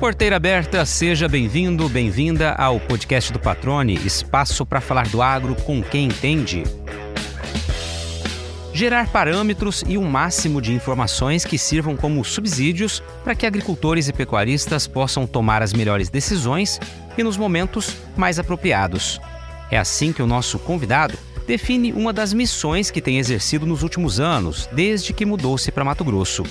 Porteira aberta, seja bem-vindo, bem-vinda ao podcast do Patrone, espaço para falar do agro com quem entende. Gerar parâmetros e um máximo de informações que sirvam como subsídios para que agricultores e pecuaristas possam tomar as melhores decisões e nos momentos mais apropriados. É assim que o nosso convidado define uma das missões que tem exercido nos últimos anos, desde que mudou-se para Mato Grosso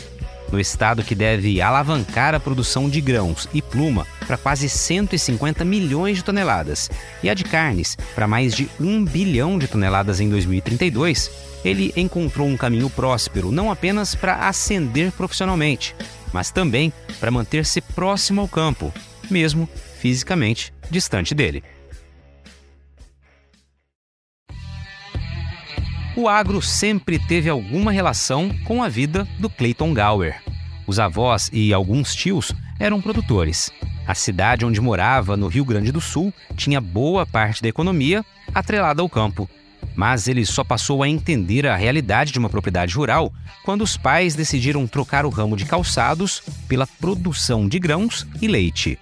no estado que deve alavancar a produção de grãos e pluma para quase 150 milhões de toneladas e a de carnes para mais de 1 bilhão de toneladas em 2032, ele encontrou um caminho próspero não apenas para ascender profissionalmente, mas também para manter-se próximo ao campo, mesmo fisicamente distante dele. O agro sempre teve alguma relação com a vida do Clayton Gower. Os avós e alguns tios eram produtores. A cidade onde morava, no Rio Grande do Sul, tinha boa parte da economia atrelada ao campo. Mas ele só passou a entender a realidade de uma propriedade rural quando os pais decidiram trocar o ramo de calçados pela produção de grãos e leite.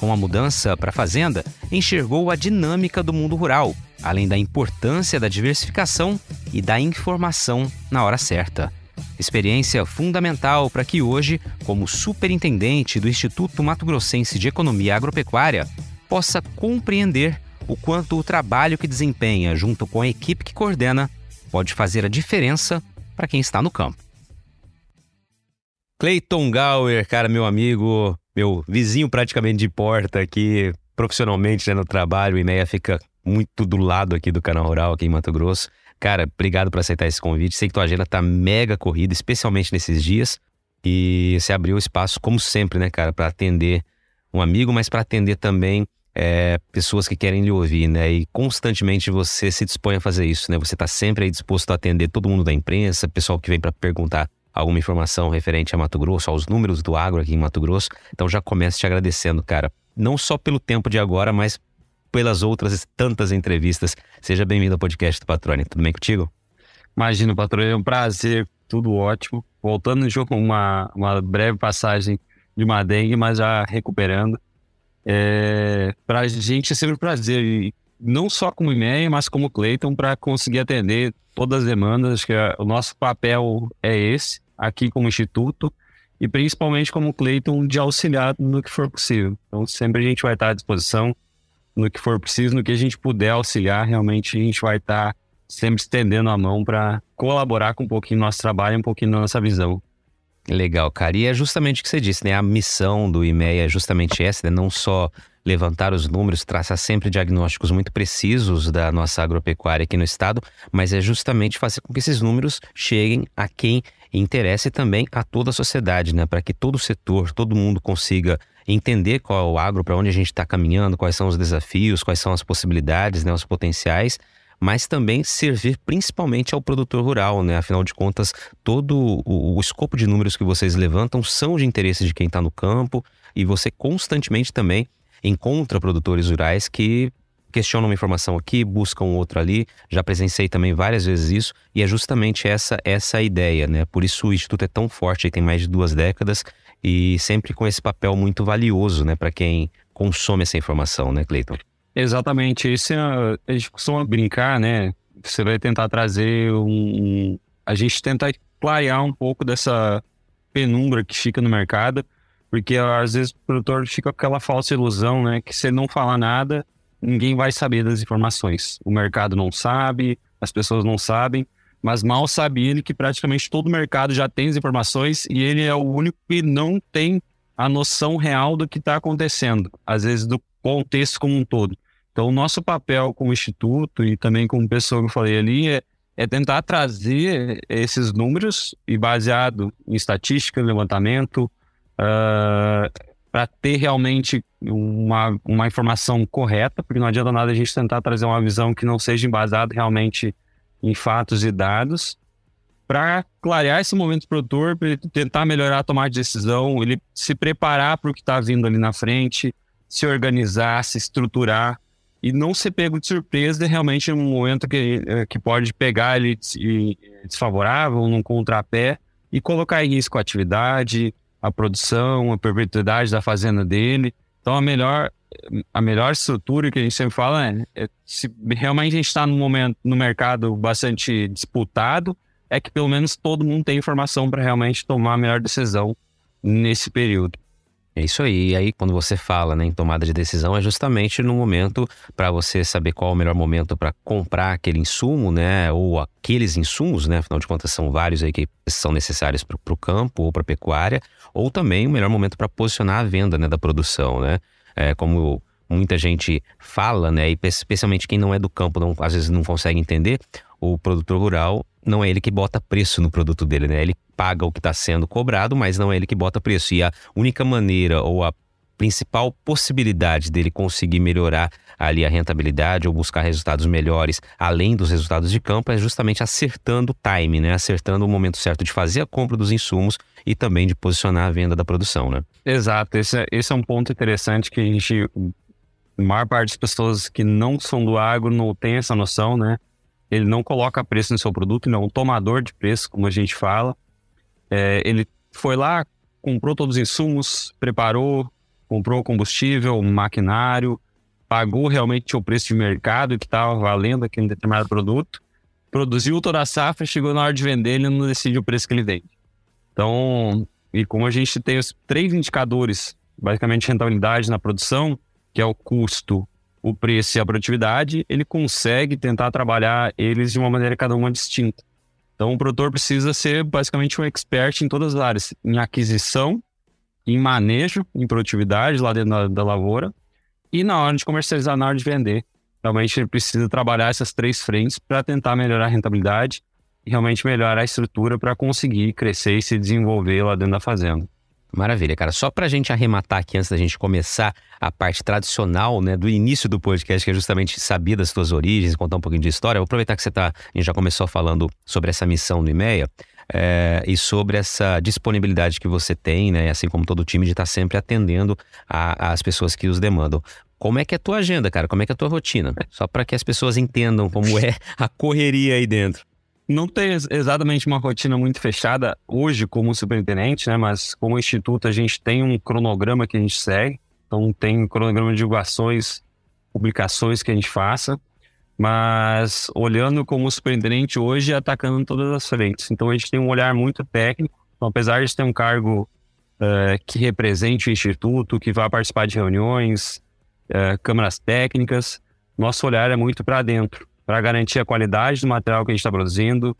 Com a mudança para a fazenda, enxergou a dinâmica do mundo rural além da importância da diversificação e da informação na hora certa. Experiência fundamental para que hoje, como superintendente do Instituto Mato Grossense de Economia Agropecuária, possa compreender o quanto o trabalho que desempenha junto com a equipe que coordena pode fazer a diferença para quem está no campo. Cleiton Gauer, cara, meu amigo, meu vizinho praticamente de porta aqui, profissionalmente né, no trabalho, e meia fica muito do lado aqui do canal Rural, aqui em Mato Grosso. Cara, obrigado por aceitar esse convite. Sei que tua agenda tá mega corrida, especialmente nesses dias. E você abriu espaço, como sempre, né, cara, para atender um amigo, mas para atender também é, pessoas que querem lhe ouvir, né? E constantemente você se dispõe a fazer isso, né? Você tá sempre aí disposto a atender todo mundo da imprensa, pessoal que vem para perguntar alguma informação referente a Mato Grosso, aos números do agro aqui em Mato Grosso. Então já começo te agradecendo, cara. Não só pelo tempo de agora, mas pelas outras tantas entrevistas. Seja bem-vindo ao podcast do Patrone. Tudo bem contigo? Imagina, Patrone, é um prazer, tudo ótimo. Voltando jogo, uma, uma breve passagem de uma dengue, mas já recuperando. É, para a gente é sempre um prazer, e não só como IMEA, mas como Cleiton, para conseguir atender todas as demandas. Acho que o nosso papel é esse, aqui como Instituto, e principalmente como Cleiton, de auxiliar no que for possível. Então, sempre a gente vai estar à disposição no que for preciso, no que a gente puder auxiliar, realmente a gente vai estar tá sempre estendendo a mão para colaborar com um pouquinho do nosso trabalho, um pouquinho da nossa visão. Legal, cara. E é justamente o que você disse, né? A missão do IMEA é justamente essa, né? Não só levantar os números, traçar sempre diagnósticos muito precisos da nossa agropecuária aqui no estado, mas é justamente fazer com que esses números cheguem a quem interessa e também a toda a sociedade, né? Para que todo o setor, todo mundo consiga entender qual é o agro, para onde a gente está caminhando, quais são os desafios, quais são as possibilidades, né, os potenciais, mas também servir principalmente ao produtor rural, né? Afinal de contas, todo o, o escopo de números que vocês levantam são de interesse de quem está no campo e você constantemente também encontra produtores rurais que questionam uma informação aqui, buscam outra ali. Já presenciei também várias vezes isso e é justamente essa essa ideia, né? Por isso o instituto é tão forte, tem mais de duas décadas e sempre com esse papel muito valioso, né, para quem consome essa informação, né, Cleiton? Exatamente. Isso é, a gente costuma brincar, né? Você vai tentar trazer um. A gente tenta clarear um pouco dessa penumbra que fica no mercado, porque às vezes o produtor fica com aquela falsa ilusão, né? Que se ele não falar nada, ninguém vai saber das informações. O mercado não sabe, as pessoas não sabem mas mal sabe ele que praticamente todo o mercado já tem as informações e ele é o único que não tem a noção real do que está acontecendo, às vezes do contexto como um todo. Então, o nosso papel como instituto e também como pessoa que eu falei ali é, é tentar trazer esses números e baseado em estatística, levantamento, uh, para ter realmente uma, uma informação correta, porque não adianta nada a gente tentar trazer uma visão que não seja embasada realmente em fatos e dados. Para clarear esse momento produtor, para ele tentar melhorar a tomada de decisão, ele se preparar para o que está vindo ali na frente, se organizar, se estruturar e não ser pego de surpresa realmente um momento que, eh, que pode pegar ele desfavorável, num contrapé e colocar em risco a atividade, a produção, a perpetuidade da fazenda dele. Então, a melhor, a melhor estrutura que a gente sempre fala é, é se realmente a gente está num momento no mercado bastante disputado, é que pelo menos todo mundo tem informação para realmente tomar a melhor decisão nesse período. É isso aí. E aí, quando você fala né, em tomada de decisão, é justamente no momento para você saber qual é o melhor momento para comprar aquele insumo, né? Ou aqueles insumos, né? Afinal de contas, são vários aí que são necessários para o campo ou para a pecuária, ou também o melhor momento para posicionar a venda né, da produção, né? É, como muita gente fala, né? E especialmente quem não é do campo, não, às vezes não consegue entender, o produtor rural não é ele que bota preço no produto dele, né? Ele paga o que está sendo cobrado, mas não é ele que bota preço. E a única maneira ou a principal possibilidade dele conseguir melhorar ali a rentabilidade ou buscar resultados melhores além dos resultados de campo é justamente acertando o time, né? Acertando o momento certo de fazer a compra dos insumos e também de posicionar a venda da produção, né? Exato, esse é, esse é um ponto interessante que a gente, a maior parte das pessoas que não são do agro não tem essa noção, né? Ele não coloca preço no seu produto, ele é um tomador de preço, como a gente fala. É, ele foi lá, comprou todos os insumos, preparou, comprou combustível, maquinário, pagou realmente o preço de mercado que estava valendo aquele determinado produto, produziu toda a safra, chegou na hora de vender, ele não decide o preço que ele vende. Então, e como a gente tem os três indicadores, basicamente rentabilidade na produção, que é o custo, o preço e a produtividade, ele consegue tentar trabalhar eles de uma maneira cada uma distinta. Então, o produtor precisa ser basicamente um expert em todas as áreas, em aquisição, em manejo, em produtividade lá dentro da, da lavoura e na hora de comercializar, na hora de vender. Realmente ele precisa trabalhar essas três frentes para tentar melhorar a rentabilidade e realmente melhorar a estrutura para conseguir crescer e se desenvolver lá dentro da fazenda. Maravilha, cara. Só para a gente arrematar aqui antes da gente começar a parte tradicional, né, do início do podcast, que é justamente saber das suas origens, contar um pouquinho de história. vou aproveitar que você tá, a gente já começou falando sobre essa missão do IMEA é, e sobre essa disponibilidade que você tem, né, assim como todo time, de estar tá sempre atendendo as pessoas que os demandam. Como é que é a tua agenda, cara? Como é que é a tua rotina? Só para que as pessoas entendam como é a correria aí dentro não tem exatamente uma rotina muito fechada hoje como superintendente, né? Mas como instituto a gente tem um cronograma que a gente segue. Então tem um cronograma de divulgações, publicações que a gente faça. Mas olhando como superintendente hoje, atacando todas as frentes. Então a gente tem um olhar muito técnico. Então, apesar de ter um cargo uh, que represente o instituto, que vá participar de reuniões, uh, câmaras técnicas, nosso olhar é muito para dentro para garantir a qualidade do material que a gente está produzindo,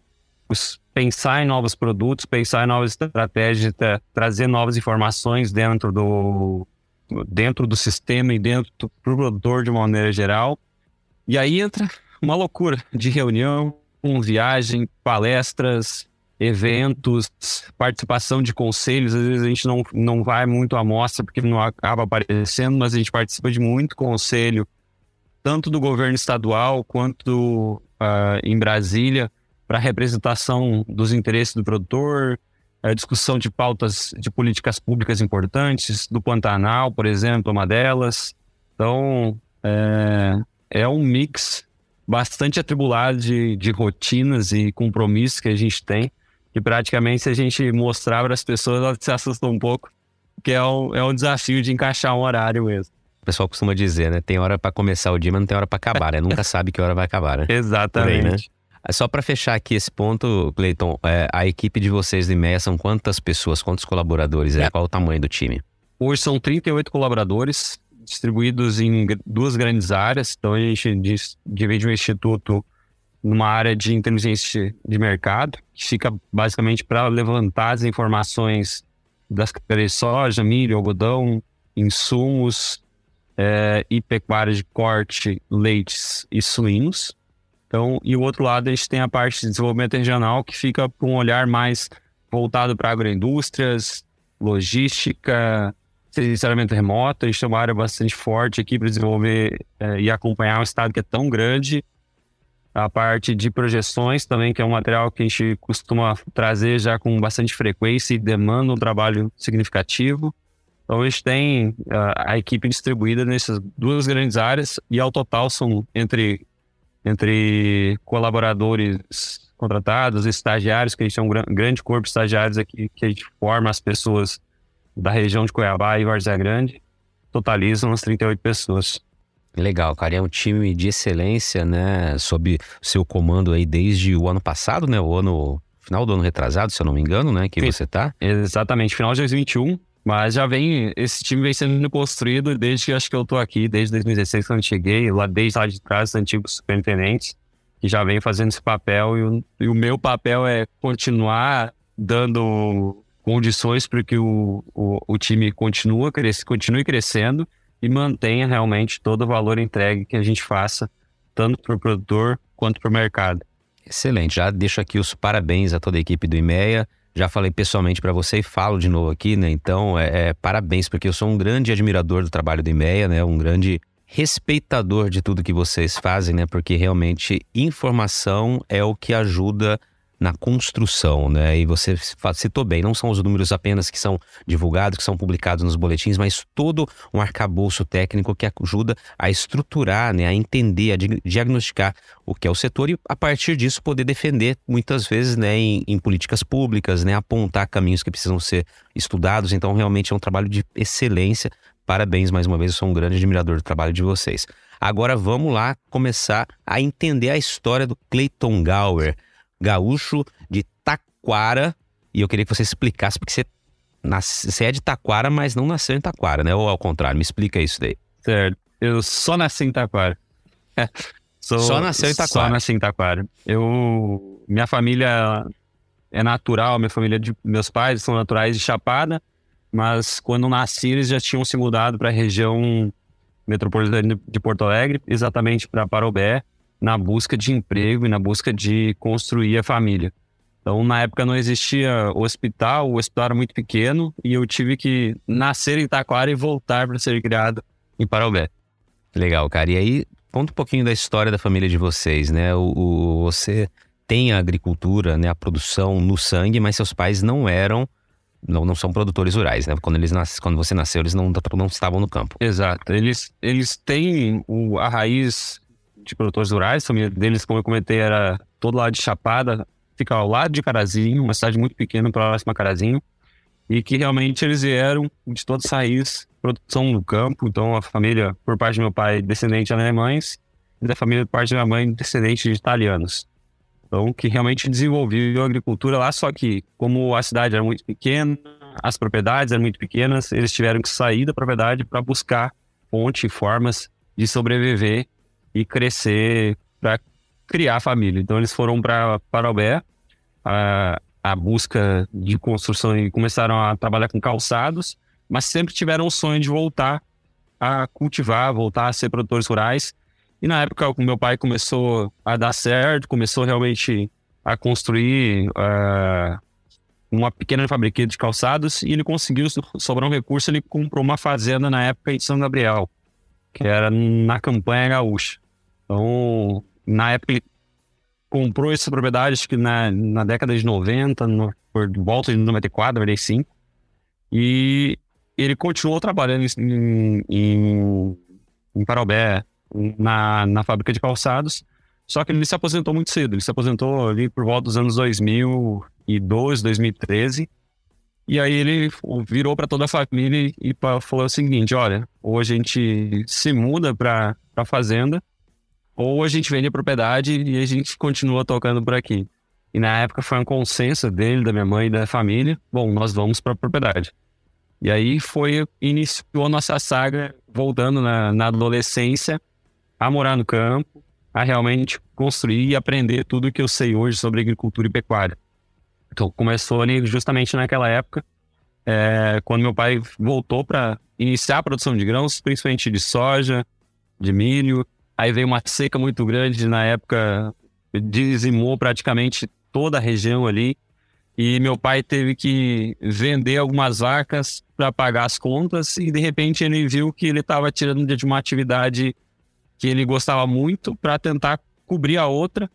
pensar em novos produtos, pensar em novas estratégias, tra trazer novas informações dentro do, dentro do sistema e dentro do produtor de uma maneira geral. E aí entra uma loucura de reunião, viagem, palestras, eventos, participação de conselhos. Às vezes a gente não, não vai muito à mostra porque não acaba aparecendo, mas a gente participa de muito conselho tanto do governo estadual quanto uh, em Brasília, para representação dos interesses do produtor, a discussão de pautas de políticas públicas importantes, do Pantanal, por exemplo, uma delas. Então, é, é um mix bastante atribulado de, de rotinas e compromissos que a gente tem, que praticamente se a gente mostrar para as pessoas, elas se assustam um pouco, que é um, é um desafio de encaixar um horário mesmo o pessoal costuma dizer, né? Tem hora para começar o dia, mas não tem hora para acabar, né? Nunca sabe que hora vai acabar, né? Exatamente. Aí, né? Só para fechar aqui esse ponto, Cleiton, é, a equipe de vocês do IMEA são quantas pessoas, quantos colaboradores? É. Qual o tamanho do time? Hoje são 38 colaboradores, distribuídos em duas grandes áreas. Então a gente divide o instituto numa área de inteligência de mercado, que fica basicamente para levantar as informações das de soja, milho, algodão, insumos, é, e pecuária de corte, leites e suínos. Então, e o outro lado a gente tem a parte de desenvolvimento regional que fica com um olhar mais voltado para agroindústrias, logística, serviço remoto. A gente tem uma área bastante forte aqui para desenvolver é, e acompanhar um estado que é tão grande. A parte de projeções também, que é um material que a gente costuma trazer já com bastante frequência e demanda um trabalho significativo. Então, a gente tem uh, a equipe distribuída nessas duas grandes áreas e ao total são entre, entre colaboradores contratados, estagiários, que a gente tem um grande corpo de estagiários aqui que a gente forma as pessoas da região de Cuiabá e Várzea Grande, totalizam as 38 pessoas. Legal, cara. É um time de excelência, né? Sob seu comando aí desde o ano passado, né? O ano. Final do ano retrasado, se eu não me engano, né? Que Sim, você tá. Exatamente, final de 2021. Mas já vem. Esse time vem sendo construído desde que acho que eu tô aqui, desde 2016, quando cheguei, lá desde lá de trás, os antigos superintendentes, que já vem fazendo esse papel. E o, e o meu papel é continuar dando condições para que o, o, o time continue, continue crescendo e mantenha realmente todo o valor entregue que a gente faça, tanto para o produtor quanto para o mercado. Excelente. Já deixo aqui os parabéns a toda a equipe do IMEA. Já falei pessoalmente para você e falo de novo aqui, né? Então, é, é, parabéns, porque eu sou um grande admirador do trabalho do IMEA, né? Um grande respeitador de tudo que vocês fazem, né? Porque realmente informação é o que ajuda na construção, né? E você citou bem, não são os números apenas que são divulgados, que são publicados nos boletins, mas todo um arcabouço técnico que ajuda a estruturar, né, a entender, a diagnosticar o que é o setor e a partir disso poder defender muitas vezes, né, em, em políticas públicas, né, apontar caminhos que precisam ser estudados. Então, realmente é um trabalho de excelência. Parabéns mais uma vez, eu sou um grande admirador do trabalho de vocês. Agora vamos lá começar a entender a história do Clayton Gower gaúcho de Taquara. E eu queria que você explicasse, porque você, nasce, você é de Taquara, mas não nasceu em Taquara, né? Ou ao contrário, me explica isso daí. Certo. Eu só nasci em Taquara. Sou, só nasceu em Taquara. Só nasci em Taquara. Eu, minha família é natural, minha família de meus pais são naturais de Chapada, mas quando nasci eles já tinham se mudado para a região metropolitana de Porto Alegre, exatamente para Parobé, na busca de emprego e na busca de construir a família. Então, na época não existia hospital, o hospital era muito pequeno e eu tive que nascer em Taquara e voltar para ser criado em Parobé. Legal, cara. E aí, conta um pouquinho da história da família de vocês, né? O, o, você tem a agricultura, né, a produção no sangue, mas seus pais não eram, não, não são produtores rurais, né? Quando eles nas, quando você nasceu, eles não, não estavam no campo. Exato. Eles, eles têm o, a raiz de produtores rurais. A família deles, como eu comentei, era todo lado de Chapada, fica ao lado de Carazinho, uma cidade muito pequena, próxima a Carazinho, e que realmente eles vieram de toda essa raiz, produção no campo. Então, a família, por parte do meu pai, descendente de alemães, e da família, por parte da minha mãe, descendente de italianos. Então, que realmente desenvolveu a agricultura lá, só que, como a cidade era muito pequena, as propriedades eram muito pequenas, eles tiveram que sair da propriedade para buscar fonte e formas de sobreviver e crescer para criar família. Então eles foram para Parobé, a, a busca de construção e começaram a trabalhar com calçados, mas sempre tiveram o sonho de voltar a cultivar, voltar a ser produtores rurais. E na época o meu pai começou a dar certo, começou realmente a construir uh, uma pequena fábrica de calçados e ele conseguiu sobrar um recurso, ele comprou uma fazenda na época em São Gabriel, que era na campanha gaúcha. Então, na época, ele comprou essa propriedade, acho que na, na década de 90, no, por volta de 94, 95. E ele continuou trabalhando em, em, em Parobé, na, na fábrica de calçados. Só que ele se aposentou muito cedo. Ele se aposentou ali por volta dos anos 2012, 2013. E aí ele virou para toda a família e falou o seguinte: olha, hoje a gente se muda para a fazenda ou a gente vende a propriedade e a gente continua tocando por aqui. E na época foi um consenso dele, da minha mãe e da família. Bom, nós vamos para a propriedade. E aí foi, iniciou a nossa saga, voltando na, na adolescência, a morar no campo, a realmente construir e aprender tudo que eu sei hoje sobre agricultura e pecuária. Então começou ali justamente naquela época, é, quando meu pai voltou para iniciar a produção de grãos, principalmente de soja, de milho, Aí veio uma seca muito grande, na época dizimou praticamente toda a região ali. E meu pai teve que vender algumas vacas para pagar as contas e de repente ele viu que ele estava tirando de uma atividade que ele gostava muito para tentar cobrir a outra.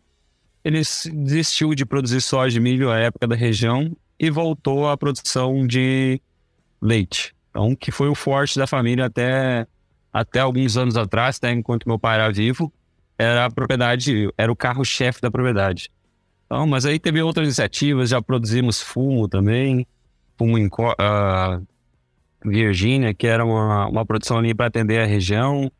Ele desistiu de produzir soja e milho à época da região e voltou à produção de leite. Então, que foi o forte da família até até alguns anos atrás, né, enquanto meu pai era vivo, era a propriedade, era o carro-chefe da propriedade. Então, mas aí teve outras iniciativas, já produzimos fumo também, fumo em, uh, Virgínia, que era uma, uma produção ali para atender a região.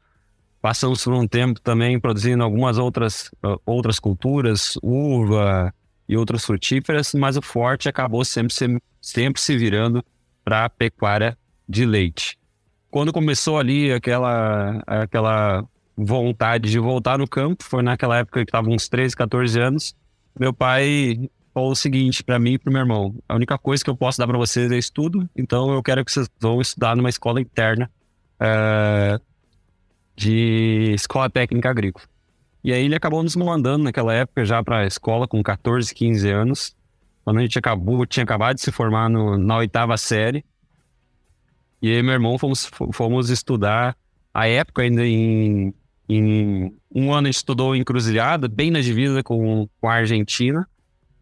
Passamos por um tempo também produzindo algumas outras, outras culturas, uva e outras frutíferas, mas o forte acabou sempre, sempre se virando para a pecuária de leite. Quando começou ali aquela, aquela vontade de voltar no campo, foi naquela época que estava uns 13, 14 anos, meu pai falou o seguinte para mim e para meu irmão: a única coisa que eu posso dar para vocês é estudo, então eu quero que vocês vão estudar numa escola interna uh, de escola técnica agrícola. E aí ele acabou nos mandando naquela época já para a escola com 14, 15 anos. Quando a gente acabou, tinha acabado de se formar no, na oitava série. E aí meu irmão fomos, fomos estudar a época ainda em, em um ano a gente estudou em Cruzilhada, bem na divisa com, com a Argentina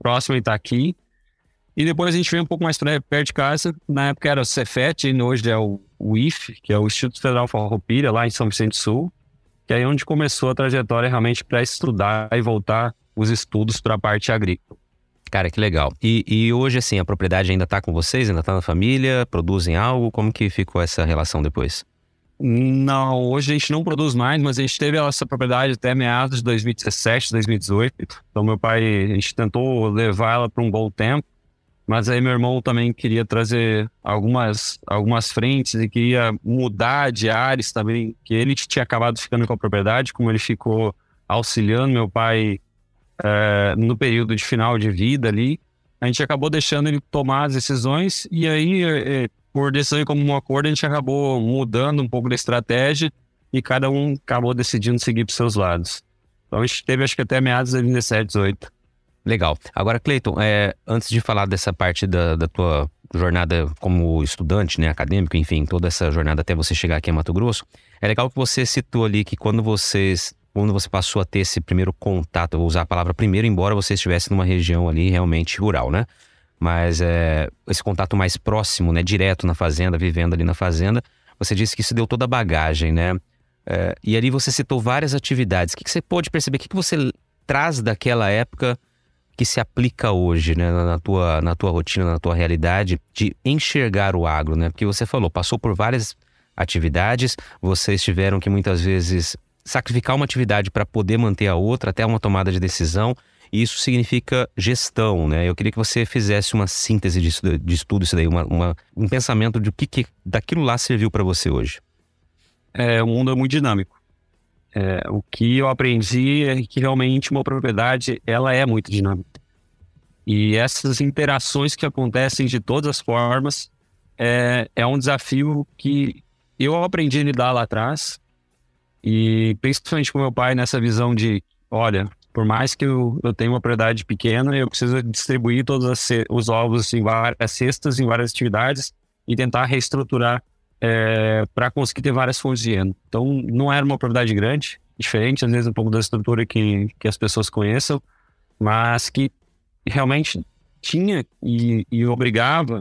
próximo a Itaqui. E depois a gente veio um pouco mais perto de casa. Na época era o Cefet, e hoje é o, o IF, que é o Instituto Federal Farroupilha, lá em São Vicente do Sul. Que é onde começou a trajetória realmente para estudar e voltar os estudos para a parte agrícola. Cara, que legal. E, e hoje, assim, a propriedade ainda está com vocês? Ainda está na família? Produzem algo? Como que ficou essa relação depois? Não, hoje a gente não produz mais, mas a gente teve essa propriedade até meados de 2017, 2018. Então, meu pai, a gente tentou levar ela para um bom tempo, mas aí meu irmão também queria trazer algumas, algumas frentes e queria mudar de áreas também, que ele tinha acabado ficando com a propriedade, como ele ficou auxiliando meu pai é, no período de final de vida ali. A gente acabou deixando ele tomar as decisões e aí é, por decisão como um acordo, a gente acabou mudando um pouco da estratégia e cada um acabou decidindo seguir para seus lados. Então a gente teve acho que até meados de 2017, 18. Legal. Agora, Cleiton, é, antes de falar dessa parte da, da tua jornada como estudante, né, acadêmico, enfim, toda essa jornada até você chegar aqui em Mato Grosso, é legal que você citou ali que quando vocês quando você passou a ter esse primeiro contato, vou usar a palavra primeiro, embora você estivesse numa região ali realmente rural, né? mas é, esse contato mais próximo, né, direto na fazenda, vivendo ali na fazenda, você disse que isso deu toda a bagagem, né? É, e ali você citou várias atividades. O que, que você pôde perceber? O que, que você traz daquela época que se aplica hoje, né, na tua, na tua rotina, na tua realidade, de enxergar o agro, né? Porque você falou, passou por várias atividades, vocês tiveram que muitas vezes sacrificar uma atividade para poder manter a outra, até uma tomada de decisão. E isso significa gestão, né? Eu queria que você fizesse uma síntese disso, de tudo isso daí, uma, uma, um pensamento de o que, que daquilo lá serviu para você hoje. É, o mundo é muito dinâmico. É, o que eu aprendi é que realmente uma propriedade ela é muito dinâmica. E essas interações que acontecem de todas as formas é, é um desafio que eu aprendi a lidar lá atrás. E principalmente com meu pai nessa visão de, olha, por mais que eu, eu tenha uma propriedade pequena, eu preciso distribuir todos os ovos em várias cestas, em várias atividades e tentar reestruturar é, para conseguir ter várias fontes de renda. Então, não era uma propriedade grande, diferente às vezes um pouco da estrutura que, que as pessoas conheçam, mas que realmente tinha e, e obrigava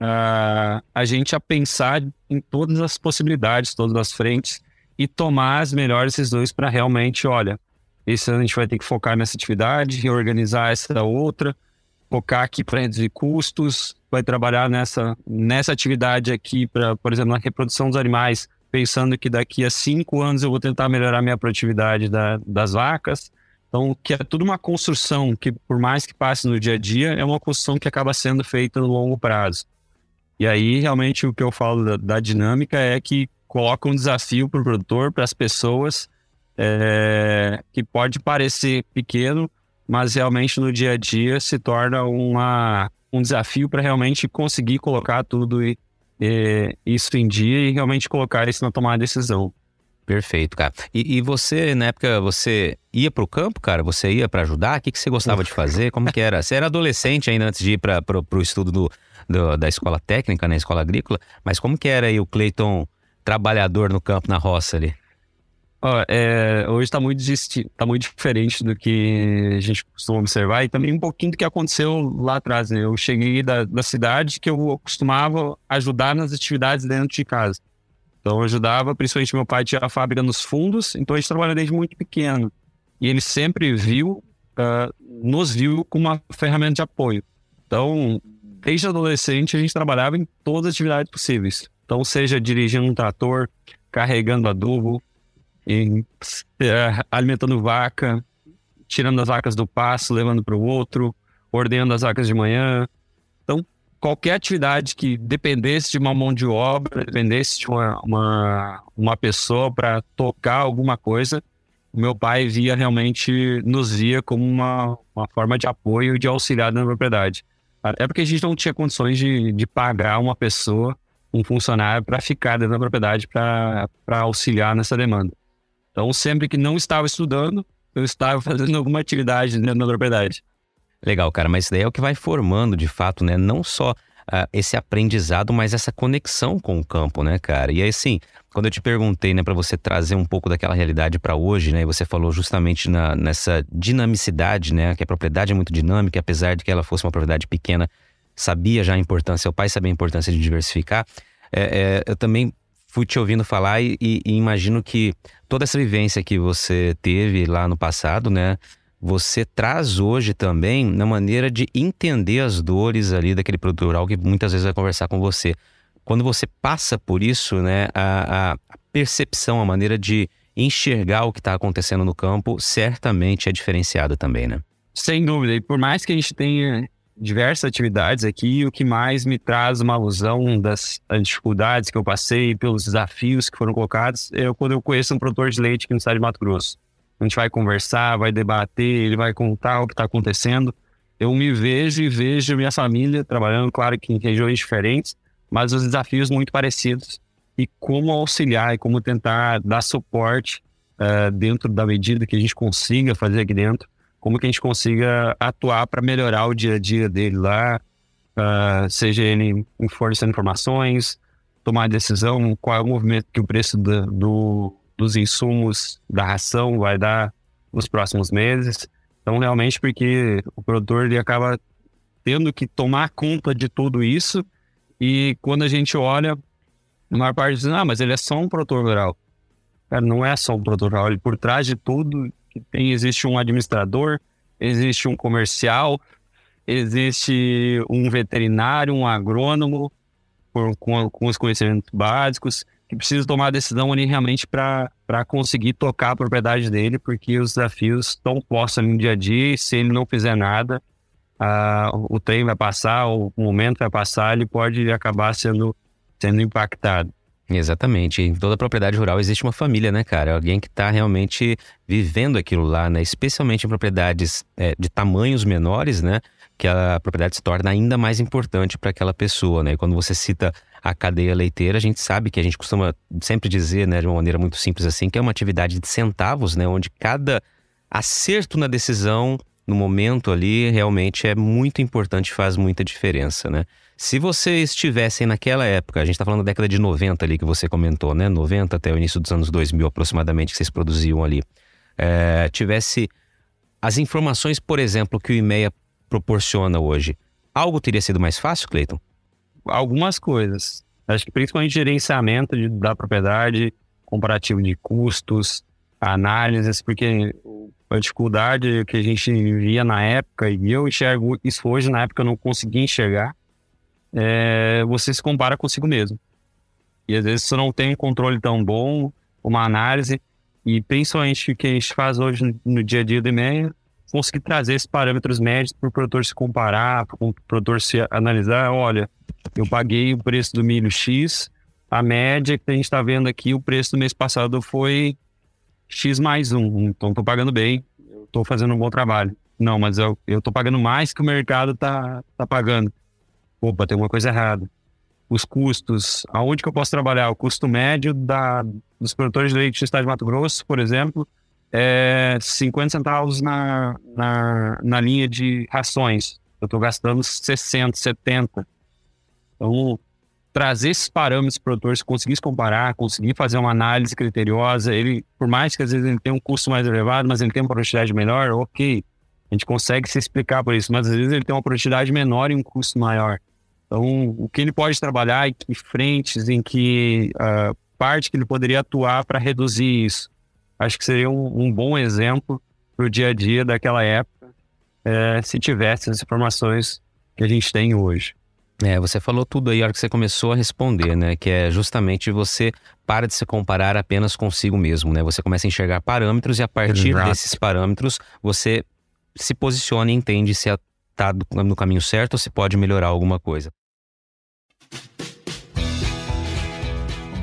uh, a gente a pensar em todas as possibilidades, todas as frentes e tomar as melhores decisões para realmente, olha, ano a gente vai ter que focar nessa atividade, reorganizar essa outra, focar aqui para reduzir custos, vai trabalhar nessa, nessa atividade aqui para, por exemplo, na reprodução dos animais, pensando que daqui a cinco anos eu vou tentar melhorar minha produtividade da, das vacas. Então, que é tudo uma construção que, por mais que passe no dia a dia, é uma construção que acaba sendo feita no longo prazo. E aí, realmente, o que eu falo da, da dinâmica é que coloca um desafio para o produtor, para as pessoas, é, que pode parecer pequeno, mas realmente no dia a dia se torna uma, um desafio para realmente conseguir colocar tudo e, e, isso em dia e realmente colocar isso na tomada de decisão. Perfeito, cara. E, e, você, na época, você ia para o campo, cara? Você ia para ajudar? O que, que você gostava de fazer? Como que era? Você era adolescente ainda antes de ir para o estudo do, do, da escola técnica, na né, escola agrícola, mas como que era aí o Cleiton trabalhador no campo, na roça ali? Ó, é, hoje está muito, tá muito diferente do que a gente costuma observar e também um pouquinho do que aconteceu lá atrás. Né? Eu cheguei da, da cidade que eu costumava ajudar nas atividades dentro de casa. Então eu ajudava, principalmente meu pai tinha a fábrica nos fundos, então a gente trabalha desde muito pequeno. E ele sempre viu, uh, nos viu como uma ferramenta de apoio. Então, desde adolescente, a gente trabalhava em todas as atividades possíveis. Então, seja dirigindo um trator, carregando adubo, e, é, alimentando vaca, tirando as vacas do pasto, levando para o outro, ordenando as vacas de manhã. Então, qualquer atividade que dependesse de uma mão de obra, dependesse de uma, uma, uma pessoa para tocar alguma coisa, o meu pai via realmente, nos via como uma, uma forma de apoio e de auxiliar na propriedade. É porque a gente não tinha condições de, de pagar uma pessoa, um funcionário, para ficar dentro da propriedade para auxiliar nessa demanda. Então, sempre que não estava estudando, eu estava fazendo alguma atividade dentro da propriedade. Legal, cara, mas isso daí é o que vai formando, de fato, né? Não só uh, esse aprendizado, mas essa conexão com o campo, né, cara? E aí, assim, quando eu te perguntei, né, para você trazer um pouco daquela realidade para hoje, né, e você falou justamente na, nessa dinamicidade, né, que a propriedade é muito dinâmica, apesar de que ela fosse uma propriedade pequena, sabia já a importância, o pai sabia a importância de diversificar. É, é, eu também fui te ouvindo falar e, e, e imagino que toda essa vivência que você teve lá no passado, né, você traz hoje também na maneira de entender as dores ali daquele produtor rural que muitas vezes vai conversar com você. Quando você passa por isso, né, a, a percepção, a maneira de enxergar o que está acontecendo no campo, certamente é diferenciada também, né? Sem dúvida. E por mais que a gente tenha diversas atividades aqui, o que mais me traz uma alusão das dificuldades que eu passei, pelos desafios que foram colocados, é quando eu conheço um produtor de leite aqui no estado de Mato Grosso. A gente vai conversar, vai debater, ele vai contar o que está acontecendo. Eu me vejo e vejo minha família trabalhando, claro que em regiões diferentes, mas os desafios muito parecidos. E como auxiliar e como tentar dar suporte uh, dentro da medida que a gente consiga fazer aqui dentro, como que a gente consiga atuar para melhorar o dia a dia dele lá, uh, seja ele fornecendo informações, tomar decisão, qual é o movimento que o preço do, do dos insumos da ração vai dar nos próximos meses. Então, realmente, porque o produtor ele acaba tendo que tomar conta de tudo isso e quando a gente olha, a maior parte diz, ah, mas ele é só um produtor rural. Cara, não é só um produtor rural, ele por trás de tudo tem, existe um administrador, existe um comercial, existe um veterinário, um agrônomo com, com os conhecimentos básicos, que precisa tomar a decisão ali realmente para conseguir tocar a propriedade dele, porque os desafios estão postos no dia a dia e se ele não fizer nada, o trem vai passar, o momento vai passar, ele pode acabar sendo, sendo impactado. Exatamente. Em toda propriedade rural existe uma família, né, cara? Alguém que está realmente vivendo aquilo lá, né? Especialmente em propriedades é, de tamanhos menores, né? Que a propriedade se torna ainda mais importante para aquela pessoa, né? E quando você cita a cadeia leiteira, a gente sabe que a gente costuma sempre dizer, né, de uma maneira muito simples assim, que é uma atividade de centavos, né, onde cada acerto na decisão no momento ali realmente é muito importante, faz muita diferença, né? Se vocês estivessem naquela época, a gente está falando da década de 90 ali que você comentou, né? 90 até o início dos anos 2000 aproximadamente que vocês produziam ali. É, tivesse as informações, por exemplo, que o IMEA proporciona hoje, algo teria sido mais fácil, Cleiton? algumas coisas. Acho que principalmente gerenciamento de, da propriedade, comparativo de custos, análises, porque a dificuldade que a gente via na época, e eu enxergo isso hoje, na época eu não conseguia enxergar, é, você se compara consigo mesmo. E às vezes você não tem um controle tão bom, uma análise, e principalmente o que a gente faz hoje no dia a dia do e-mail, conseguir trazer esses parâmetros médios para o produtor se comparar, para o produtor se analisar, olha, eu paguei o preço do milho X, a média que a gente está vendo aqui, o preço do mês passado foi X mais um. Então, estou pagando bem, estou fazendo um bom trabalho. Não, mas eu estou pagando mais que o mercado está tá pagando. Opa, tem uma coisa errada. Os custos, aonde que eu posso trabalhar? O custo médio da, dos produtores de leite do estado de Mato Grosso, por exemplo, é 50 centavos na, na, na linha de rações. Eu estou gastando 60, 70. Então, trazer esses parâmetros para o produtor, se conseguir comparar, conseguir fazer uma análise criteriosa, ele, por mais que às vezes ele tenha um custo mais elevado, mas ele tem uma produtividade melhor, ok, a gente consegue se explicar por isso, mas às vezes ele tem uma produtividade menor e um custo maior. Então, o que ele pode trabalhar, em que frentes, em que uh, parte que ele poderia atuar para reduzir isso. Acho que seria um, um bom exemplo para o dia a dia daquela época, é, se tivesse as informações que a gente tem hoje. É, você falou tudo aí a hora que você começou a responder, né? Que é justamente você para de se comparar apenas consigo mesmo, né? Você começa a enxergar parâmetros e a partir Exato. desses parâmetros você se posiciona e entende se está no caminho certo ou se pode melhorar alguma coisa.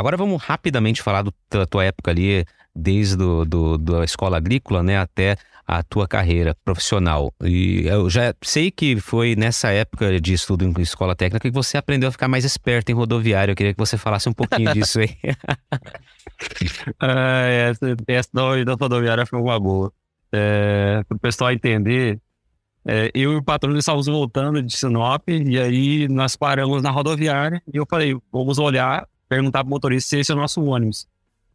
Agora vamos rapidamente falar do, da tua época ali, desde do, do, da escola agrícola, né, até a tua carreira profissional. E eu já sei que foi nessa época de estudo em escola técnica que você aprendeu a ficar mais esperto em rodoviário. Eu queria que você falasse um pouquinho disso aí. ah, essa, essa da rodoviária foi uma boa. É, Para o pessoal entender, é, eu e o patrão estávamos voltando de Sinop e aí nós paramos na rodoviária e eu falei, vamos olhar perguntar pro motorista se esse é o nosso ônibus.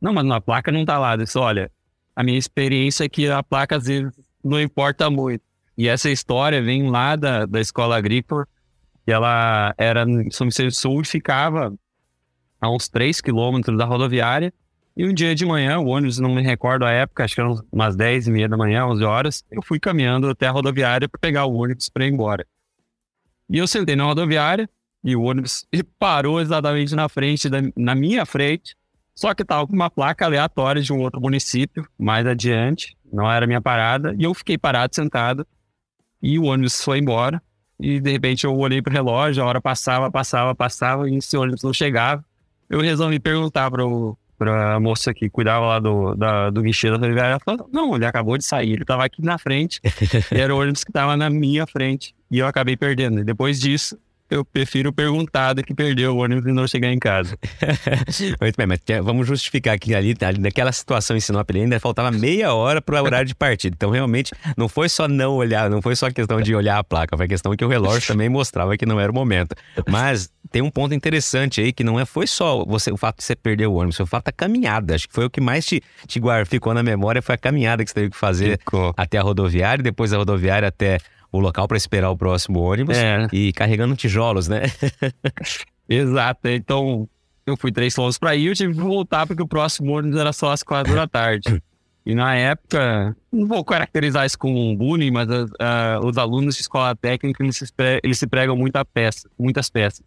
Não, mas na placa não tá lá. Disse, olha, a minha experiência é que a placa às vezes não importa muito. E essa história vem lá da, da escola agrícola, que ela era em São Vicente Sul e ficava a uns 3 quilômetros da rodoviária. E um dia de manhã, o ônibus, não me recordo a época, acho que eram umas 10 e meia da manhã, 11 horas, eu fui caminhando até a rodoviária para pegar o ônibus para ir embora. E eu sentei na rodoviária, e o ônibus parou exatamente na frente, da, na minha frente, só que estava com uma placa aleatória de um outro município, mais adiante, não era minha parada, e eu fiquei parado, sentado, e o ônibus foi embora, e de repente eu olhei pro relógio, a hora passava, passava, passava, e esse ônibus não chegava. Eu resolvi perguntar pro, pra moça que cuidava lá do, da, do guichê da rodoviária, ela falou, não, ele acabou de sair, ele estava aqui na frente, e era o ônibus que estava na minha frente, e eu acabei perdendo. E depois disso, eu prefiro perguntar do que perder o ônibus e não chegar em casa. Muito bem, mas vamos justificar que ali, ali naquela situação em Sinop ainda faltava meia hora para o horário de partida. Então, realmente, não foi só não olhar, não foi só questão de olhar a placa, foi questão que o relógio também mostrava que não era o momento. Mas tem um ponto interessante aí que não é foi só você o fato de você perder o ônibus, foi o fato da caminhada. Acho que foi o que mais te, te guardou, ficou na memória, foi a caminhada que você teve que fazer ficou. até a rodoviária, depois da rodoviária até o local para esperar o próximo ônibus é. e carregando tijolos, né? Exato. Então, eu fui três quilômetros para ir, eu tive que voltar porque o próximo ônibus era só às quatro da tarde. E na época, não vou caracterizar isso como um bullying, mas uh, uh, os alunos de escola técnica eles se, eles se pregam muita peça, muitas peças.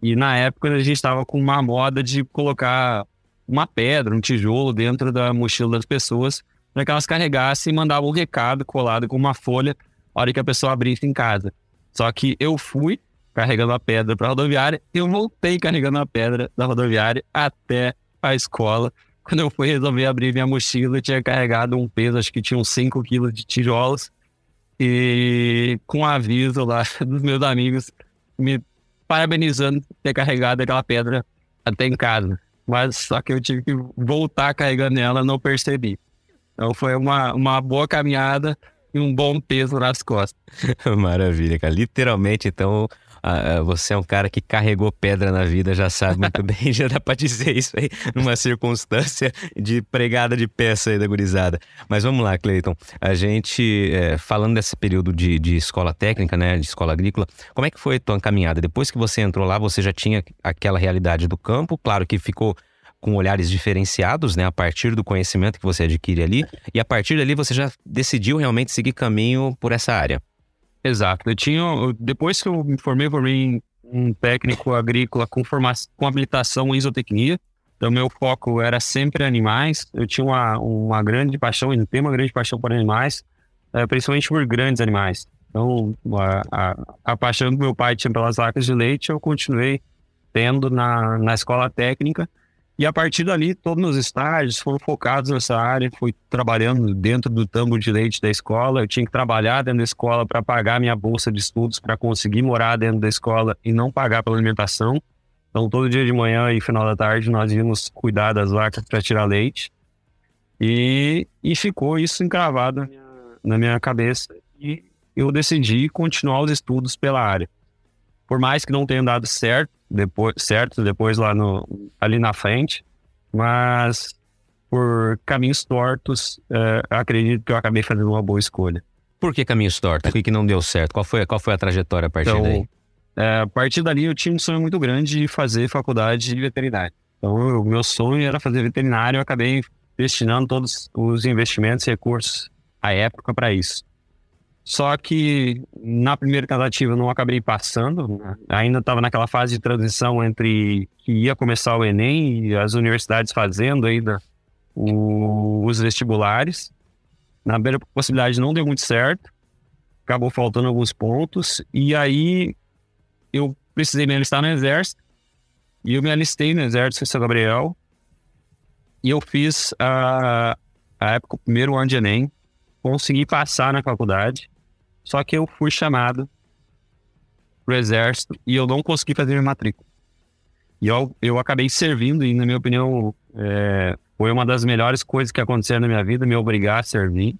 E na época a gente estava com uma moda de colocar uma pedra, um tijolo dentro da mochila das pessoas para que elas carregassem e mandavam um recado colado com uma folha hora que a pessoa abrisse em casa. Só que eu fui carregando a pedra para a rodoviária, eu voltei carregando a pedra da rodoviária até a escola. Quando eu fui resolver abrir minha mochila, eu tinha carregado um peso, acho que tinha uns 5 quilos de tijolos. E com um aviso lá dos meus amigos me parabenizando por ter carregado aquela pedra até em casa. Mas só que eu tive que voltar carregando ela, não percebi. Então foi uma, uma boa caminhada e um bom peso nas costas. Maravilha, cara. Literalmente, então, você é um cara que carregou pedra na vida, já sabe muito bem, já dá pra dizer isso aí numa circunstância de pregada de peça aí da gurizada. Mas vamos lá, Cleiton. A gente, é, falando desse período de, de escola técnica, né, de escola agrícola, como é que foi a tua caminhada? Depois que você entrou lá, você já tinha aquela realidade do campo, claro que ficou com olhares diferenciados, né, a partir do conhecimento que você adquire ali, e a partir dali você já decidiu realmente seguir caminho por essa área. Exato. Eu tinha, depois que eu me formei, formei um técnico agrícola com formação, com habilitação em isotecnia. Então, meu foco era sempre animais. Eu tinha uma, uma grande paixão, e tenho uma grande paixão por animais, é, principalmente por grandes animais. Então, a, a, a, paixão que meu pai tinha pelas vacas de leite, eu continuei tendo na, na escola técnica. E a partir dali, todos os estágios foram focados nessa área. Fui trabalhando dentro do tambo de leite da escola. Eu tinha que trabalhar dentro da escola para pagar minha bolsa de estudos, para conseguir morar dentro da escola e não pagar pela alimentação. Então, todo dia de manhã e final da tarde, nós íamos cuidar das vacas para tirar leite. E, e ficou isso encravado na minha, na minha cabeça. E eu decidi continuar os estudos pela área. Por mais que não tenha dado certo, depois, certo depois lá no, ali na frente, mas por caminhos tortos, é, acredito que eu acabei fazendo uma boa escolha. Por que caminhos tortos? Por que não deu certo? Qual foi, qual foi a trajetória a partir então, daí? É, a partir dali eu tinha um sonho muito grande de fazer faculdade de veterinário. Então o meu sonho era fazer veterinário, eu acabei destinando todos os investimentos e recursos à época para isso. Só que na primeira tentativa não acabei passando, né? ainda estava naquela fase de transição entre que ia começar o Enem e as universidades fazendo ainda o, os vestibulares. Na primeira possibilidade não deu muito certo, acabou faltando alguns pontos, e aí eu precisei me alistar no Exército, e eu me alistei no Exército em São Gabriel, e eu fiz a, a época, o primeiro ano de Enem, consegui passar na faculdade, só que eu fui chamado pro exército e eu não consegui fazer minha matrícula. E eu, eu acabei servindo e, na minha opinião, é, foi uma das melhores coisas que aconteceram na minha vida, me obrigar a servir.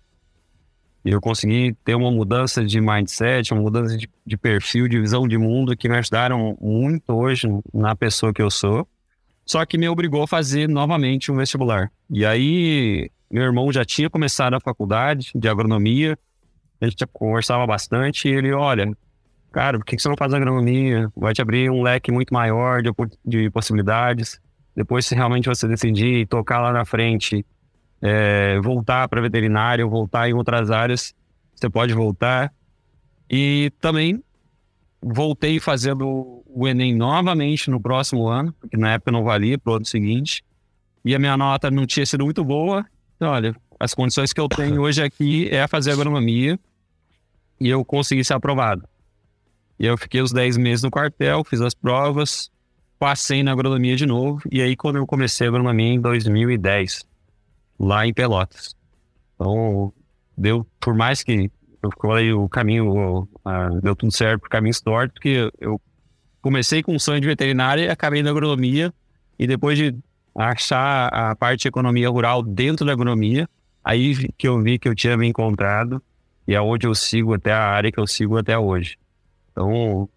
E eu consegui ter uma mudança de mindset, uma mudança de, de perfil, de visão de mundo que me ajudaram muito hoje na pessoa que eu sou. Só que me obrigou a fazer novamente um vestibular. E aí, meu irmão já tinha começado a faculdade de agronomia, a gente conversava bastante e ele, olha, cara, por que você não faz agronomia? Vai te abrir um leque muito maior de, de possibilidades. Depois, se realmente você decidir tocar lá na frente, é, voltar para veterinário, voltar em outras áreas, você pode voltar. E também voltei fazendo o Enem novamente no próximo ano, porque na época não valia para o ano seguinte. E a minha nota não tinha sido muito boa. Então, olha, as condições que eu tenho hoje aqui é fazer agronomia e eu consegui ser aprovado. E eu fiquei os 10 meses no quartel, fiz as provas, passei na agronomia de novo. E aí, quando eu comecei a agronomia em 2010, lá em Pelotas. Então, deu, por mais que eu falei o caminho, deu tudo certo por caminho tortos, porque eu comecei com um sonho de veterinária e acabei na agronomia. E depois de achar a parte de economia rural dentro da agronomia, Aí que eu vi que eu tinha me encontrado e é onde eu sigo até a área que eu sigo até hoje. Então,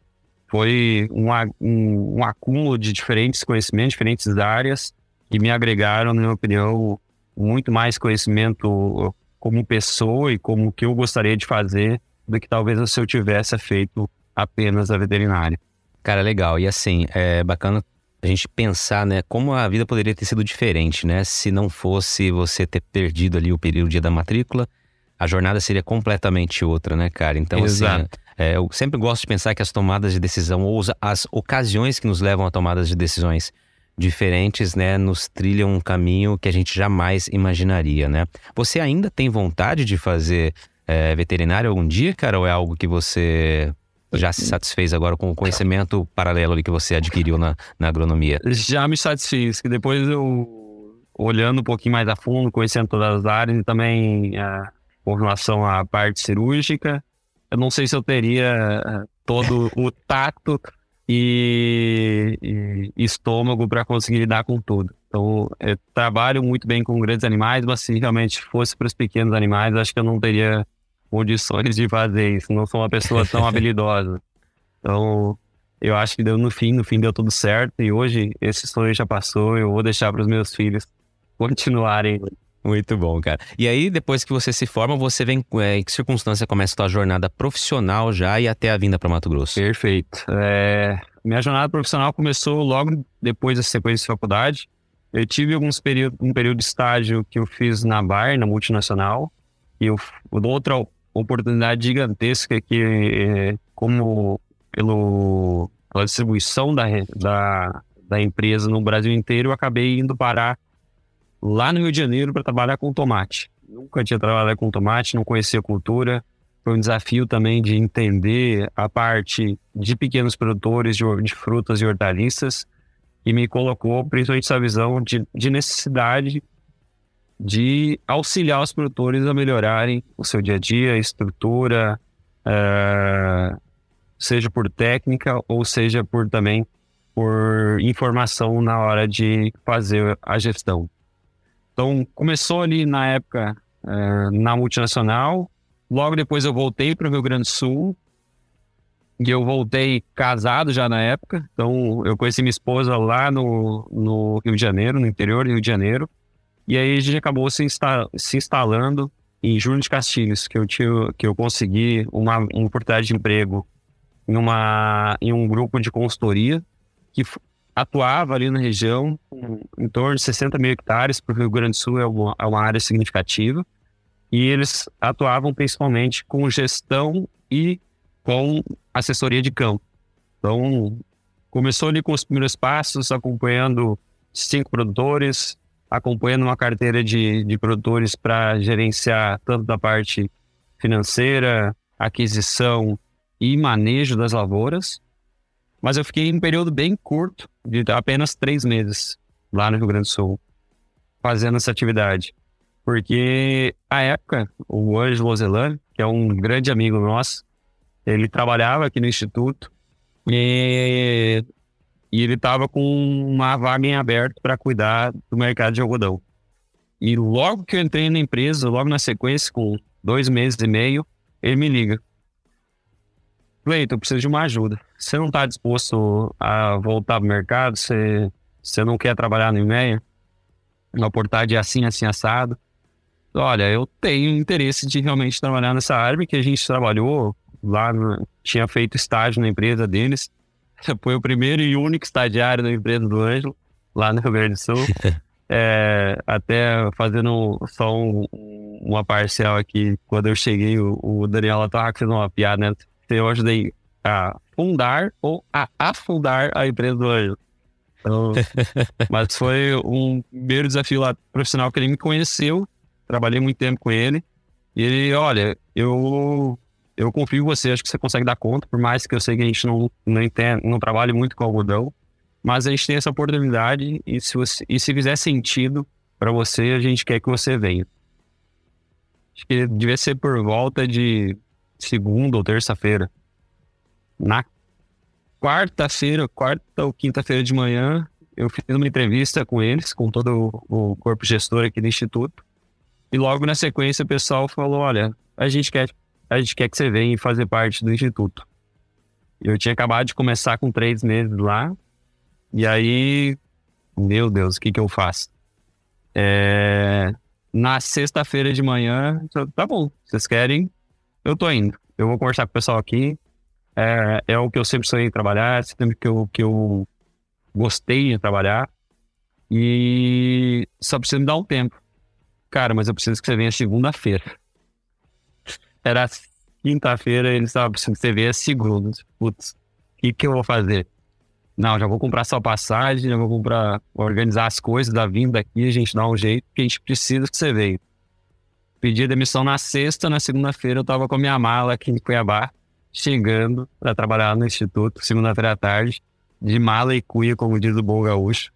foi um, um, um acúmulo de diferentes conhecimentos, diferentes áreas, que me agregaram, na minha opinião, muito mais conhecimento como pessoa e como que eu gostaria de fazer do que talvez se eu tivesse feito apenas a veterinária. Cara, legal. E assim, é bacana a gente pensar, né, como a vida poderia ter sido diferente, né? Se não fosse você ter perdido ali o período dia da matrícula, a jornada seria completamente outra, né, cara? Então, assim, Exato. assim, é, eu sempre gosto de pensar que as tomadas de decisão ou as ocasiões que nos levam a tomadas de decisões diferentes, né, nos trilham um caminho que a gente jamais imaginaria, né? Você ainda tem vontade de fazer é, veterinário algum dia, cara, ou é algo que você já se satisfez agora com o conhecimento paralelo ali que você adquiriu na, na agronomia? Já me satisfiz, que depois eu, olhando um pouquinho mais a fundo, conhecendo todas as áreas e também é, com relação à parte cirúrgica, eu não sei se eu teria é, todo o tato e, e estômago para conseguir lidar com tudo. Então, eu trabalho muito bem com grandes animais, mas se realmente fosse para os pequenos animais, acho que eu não teria condições de fazer isso. Não sou uma pessoa tão habilidosa. Então, eu acho que deu no fim, no fim deu tudo certo. E hoje esse sonho já passou. Eu vou deixar para os meus filhos continuarem. Muito bom, cara. E aí, depois que você se forma, você vem. É, em que circunstância começa a sua jornada profissional já e até a vinda para Mato Grosso? Perfeito. É, minha jornada profissional começou logo depois da sequência de faculdade. Eu tive alguns período, um período de estágio que eu fiz na Bayer, na multinacional, e eu, outra oportunidade gigantesca que, eh, como pelo, pela distribuição da, da, da empresa no Brasil inteiro, eu acabei indo parar lá no Rio de Janeiro para trabalhar com tomate. Nunca tinha trabalhado com tomate, não conhecia a cultura. Foi um desafio também de entender a parte de pequenos produtores de, de frutas e hortaliças e me colocou principalmente essa visão de, de necessidade de auxiliar os produtores a melhorarem o seu dia a dia, a estrutura, uh, seja por técnica ou seja por também por informação na hora de fazer a gestão. Então começou ali na época uh, na multinacional, logo depois eu voltei para o Rio Grande do Sul. E eu voltei casado já na época, então eu conheci minha esposa lá no, no Rio de Janeiro, no interior do Rio de Janeiro, e aí a gente acabou se, insta se instalando em Júlio de Castilhos, que eu, tinha, que eu consegui uma, uma oportunidade de emprego em, uma, em um grupo de consultoria que atuava ali na região, em torno de 60 mil hectares, para o Rio Grande do Sul é uma, é uma área significativa, e eles atuavam principalmente com gestão e com assessoria de campo. Então, começou ali com os primeiros passos, acompanhando cinco produtores, acompanhando uma carteira de, de produtores para gerenciar tanto da parte financeira, aquisição e manejo das lavouras. Mas eu fiquei em um período bem curto, de apenas três meses, lá no Rio Grande do Sul, fazendo essa atividade. Porque, à época, o Ângelo Ozelan, que é um grande amigo nosso, ele trabalhava aqui no Instituto e e ele estava com uma vaga em aberto para cuidar do mercado de algodão. E logo que eu entrei na empresa, logo na sequência, com dois meses e meio, ele me liga. Cleiton, eu preciso de uma ajuda. Você não está disposto a voltar para o mercado? Você, você não quer trabalhar no IMEA? Uma portagem assim, assim, assado? Olha, eu tenho interesse de realmente trabalhar nessa área, porque a gente trabalhou lá, no, tinha feito estágio na empresa deles. Foi o primeiro e único estagiário da empresa do Ângelo, lá no Rio Grande do Sul. é, até fazendo só um, uma parcial aqui, quando eu cheguei, o, o Daniel estava fazendo uma piada, né? Eu ajudei a fundar ou a afundar a empresa do Ângelo. Então, mas foi um primeiro desafio lá profissional que ele me conheceu, trabalhei muito tempo com ele. E ele, olha, eu eu confio em você, acho que você consegue dar conta, por mais que eu sei que a gente não, não, entende, não trabalhe muito com algodão, mas a gente tem essa oportunidade e se, você, e se fizer sentido para você, a gente quer que você venha. Acho que devia ser por volta de segunda ou terça-feira. Na quarta-feira, quarta ou quinta-feira de manhã, eu fiz uma entrevista com eles, com todo o corpo gestor aqui do Instituto. E logo na sequência o pessoal falou: olha, a gente quer a gente quer que você venha fazer parte do instituto. Eu tinha acabado de começar com três meses lá, e aí, meu Deus, o que que eu faço? É... Na sexta-feira de manhã, tá bom, vocês querem? Eu tô indo. Eu vou conversar com o pessoal aqui. É, é o que eu sempre sonhei trabalhar, sempre que eu, que eu gostei de trabalhar. E só preciso me dar um tempo. Cara, mas eu preciso que você venha segunda-feira. Era quinta-feira, eles estavam precisando que você venha segunda. Putz, o que, que eu vou fazer? Não, já vou comprar sua passagem, já vou comprar, organizar as coisas da vinda aqui, a gente dá um jeito, porque a gente precisa que você venha. Pedi demissão na sexta, na segunda-feira eu tava com a minha mala aqui em Cuiabá, chegando para trabalhar no Instituto, segunda-feira à tarde, de mala e cuia, como diz o bom gaúcho,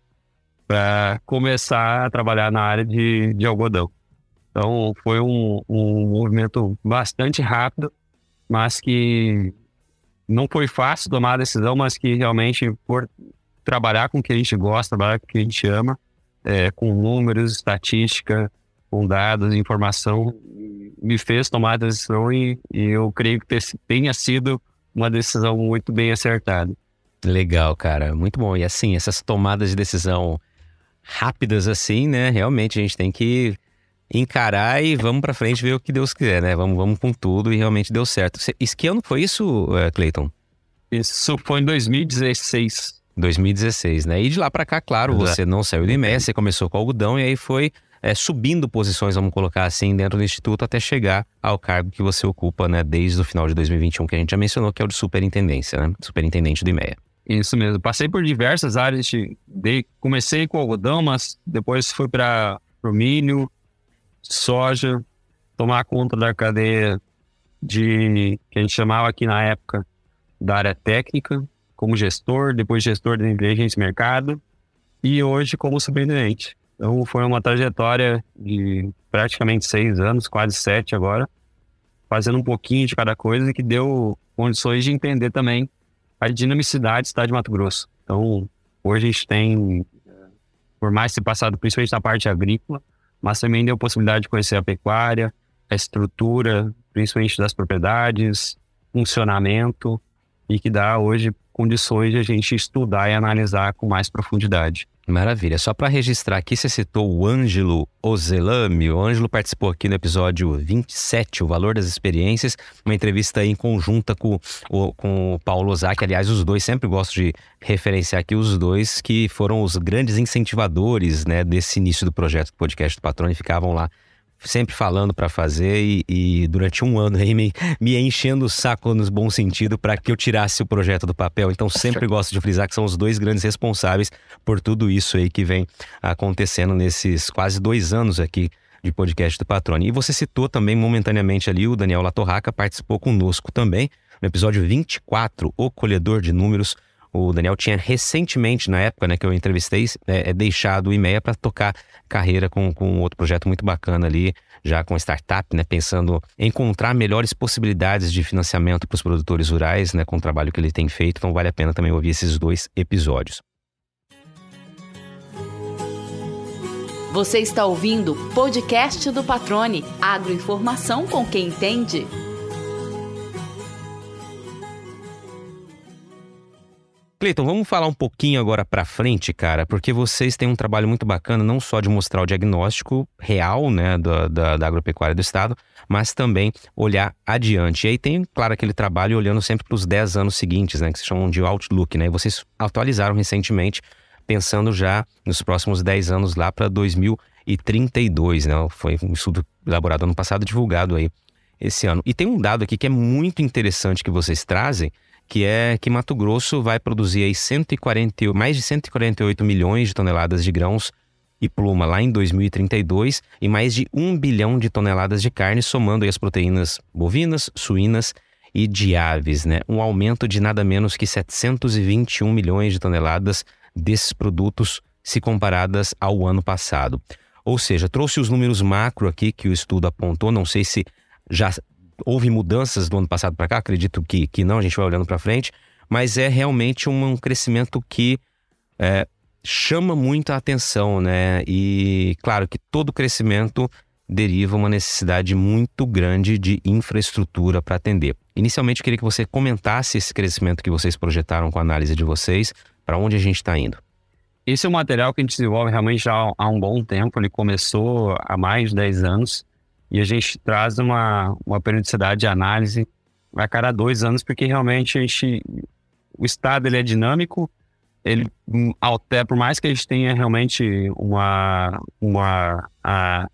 para começar a trabalhar na área de, de algodão. Então, foi um, um movimento bastante rápido, mas que não foi fácil tomar a decisão, mas que realmente, por trabalhar com o que a gente gosta, trabalhar com o que a gente ama, é, com números, estatística, com dados, informação, me fez tomar a decisão e, e eu creio que tenha sido uma decisão muito bem acertada. Legal, cara, muito bom. E assim, essas tomadas de decisão rápidas assim, né? Realmente a gente tem que encarar e vamos para frente ver o que Deus quiser, né? Vamos, vamos com tudo e realmente deu certo. Isso que ano foi isso, eh, Cleiton? Isso foi em 2016. 2016, né? E de lá para cá, claro, Exato. você não saiu do IMEA, você começou com algodão e aí foi é, subindo posições, vamos colocar assim, dentro do Instituto até chegar ao cargo que você ocupa, né? Desde o final de 2021, que a gente já mencionou, que é o de superintendência, né? Superintendente do IMEA. Isso mesmo. Passei por diversas áreas. De, comecei com algodão, mas depois fui para o milho, soja, tomar conta da cadeia de que a gente chamava aqui na época da área técnica, como gestor, depois gestor de inteligência de mercado e hoje como superintendente. Então foi uma trajetória de praticamente seis anos, quase sete agora, fazendo um pouquinho de cada coisa que deu condições de entender também a dinamicidade do estado de Mato Grosso. Então, hoje a gente tem, por mais ter passado principalmente na parte agrícola, mas também deu possibilidade de conhecer a pecuária, a estrutura, principalmente das propriedades, funcionamento, e que dá hoje condições de a gente estudar e analisar com mais profundidade. Maravilha. Só para registrar aqui, você citou o Ângelo Ozelami. O Ângelo participou aqui no episódio 27, O Valor das Experiências, uma entrevista em conjunta com o, com o Paulo Ozaki. Aliás, os dois, sempre gosto de referenciar aqui os dois que foram os grandes incentivadores né, desse início do projeto do podcast do Patrone, ficavam lá sempre falando para fazer e, e durante um ano aí me, me enchendo o saco no bom sentido para que eu tirasse o projeto do papel. Então sempre gosto de frisar que são os dois grandes responsáveis por tudo isso aí que vem acontecendo nesses quase dois anos aqui de podcast do Patrone. E você citou também momentaneamente ali o Daniel Latorraca, participou conosco também no episódio 24, O Colhedor de Números. O Daniel tinha recentemente, na época né, que eu entrevistei, é, é, deixado o IMEA para tocar carreira com, com outro projeto muito bacana ali, já com startup, né, pensando em encontrar melhores possibilidades de financiamento para os produtores rurais, né, com o trabalho que ele tem feito. Então vale a pena também ouvir esses dois episódios. Você está ouvindo o podcast do Patrone, agroinformação com quem entende. Cleiton, vamos falar um pouquinho agora para frente, cara, porque vocês têm um trabalho muito bacana, não só de mostrar o diagnóstico real, né, da, da, da agropecuária do estado, mas também olhar adiante. E aí tem, claro, aquele trabalho olhando sempre para os 10 anos seguintes, né, que se chamam de Outlook, né, e vocês atualizaram recentemente, pensando já nos próximos 10 anos lá para 2032, né, foi um estudo elaborado ano passado, divulgado aí esse ano. E tem um dado aqui que é muito interessante que vocês trazem, que é que Mato Grosso vai produzir aí 140, mais de 148 milhões de toneladas de grãos e pluma lá em 2032 e mais de 1 bilhão de toneladas de carne, somando as proteínas bovinas, suínas e de aves, né? Um aumento de nada menos que 721 milhões de toneladas desses produtos se comparadas ao ano passado. Ou seja, trouxe os números macro aqui que o estudo apontou, não sei se já houve mudanças do ano passado para cá, acredito que, que não, a gente vai olhando para frente, mas é realmente um, um crescimento que é, chama a atenção, né? E claro que todo crescimento deriva uma necessidade muito grande de infraestrutura para atender. Inicialmente, eu queria que você comentasse esse crescimento que vocês projetaram com a análise de vocês, para onde a gente está indo. Esse é um material que a gente desenvolve realmente já há um bom tempo, ele começou há mais de 10 anos, e a gente traz uma, uma periodicidade de análise a cada dois anos, porque realmente a gente, o estado ele é dinâmico, ele altera, por mais que a gente tenha realmente uma, uma a,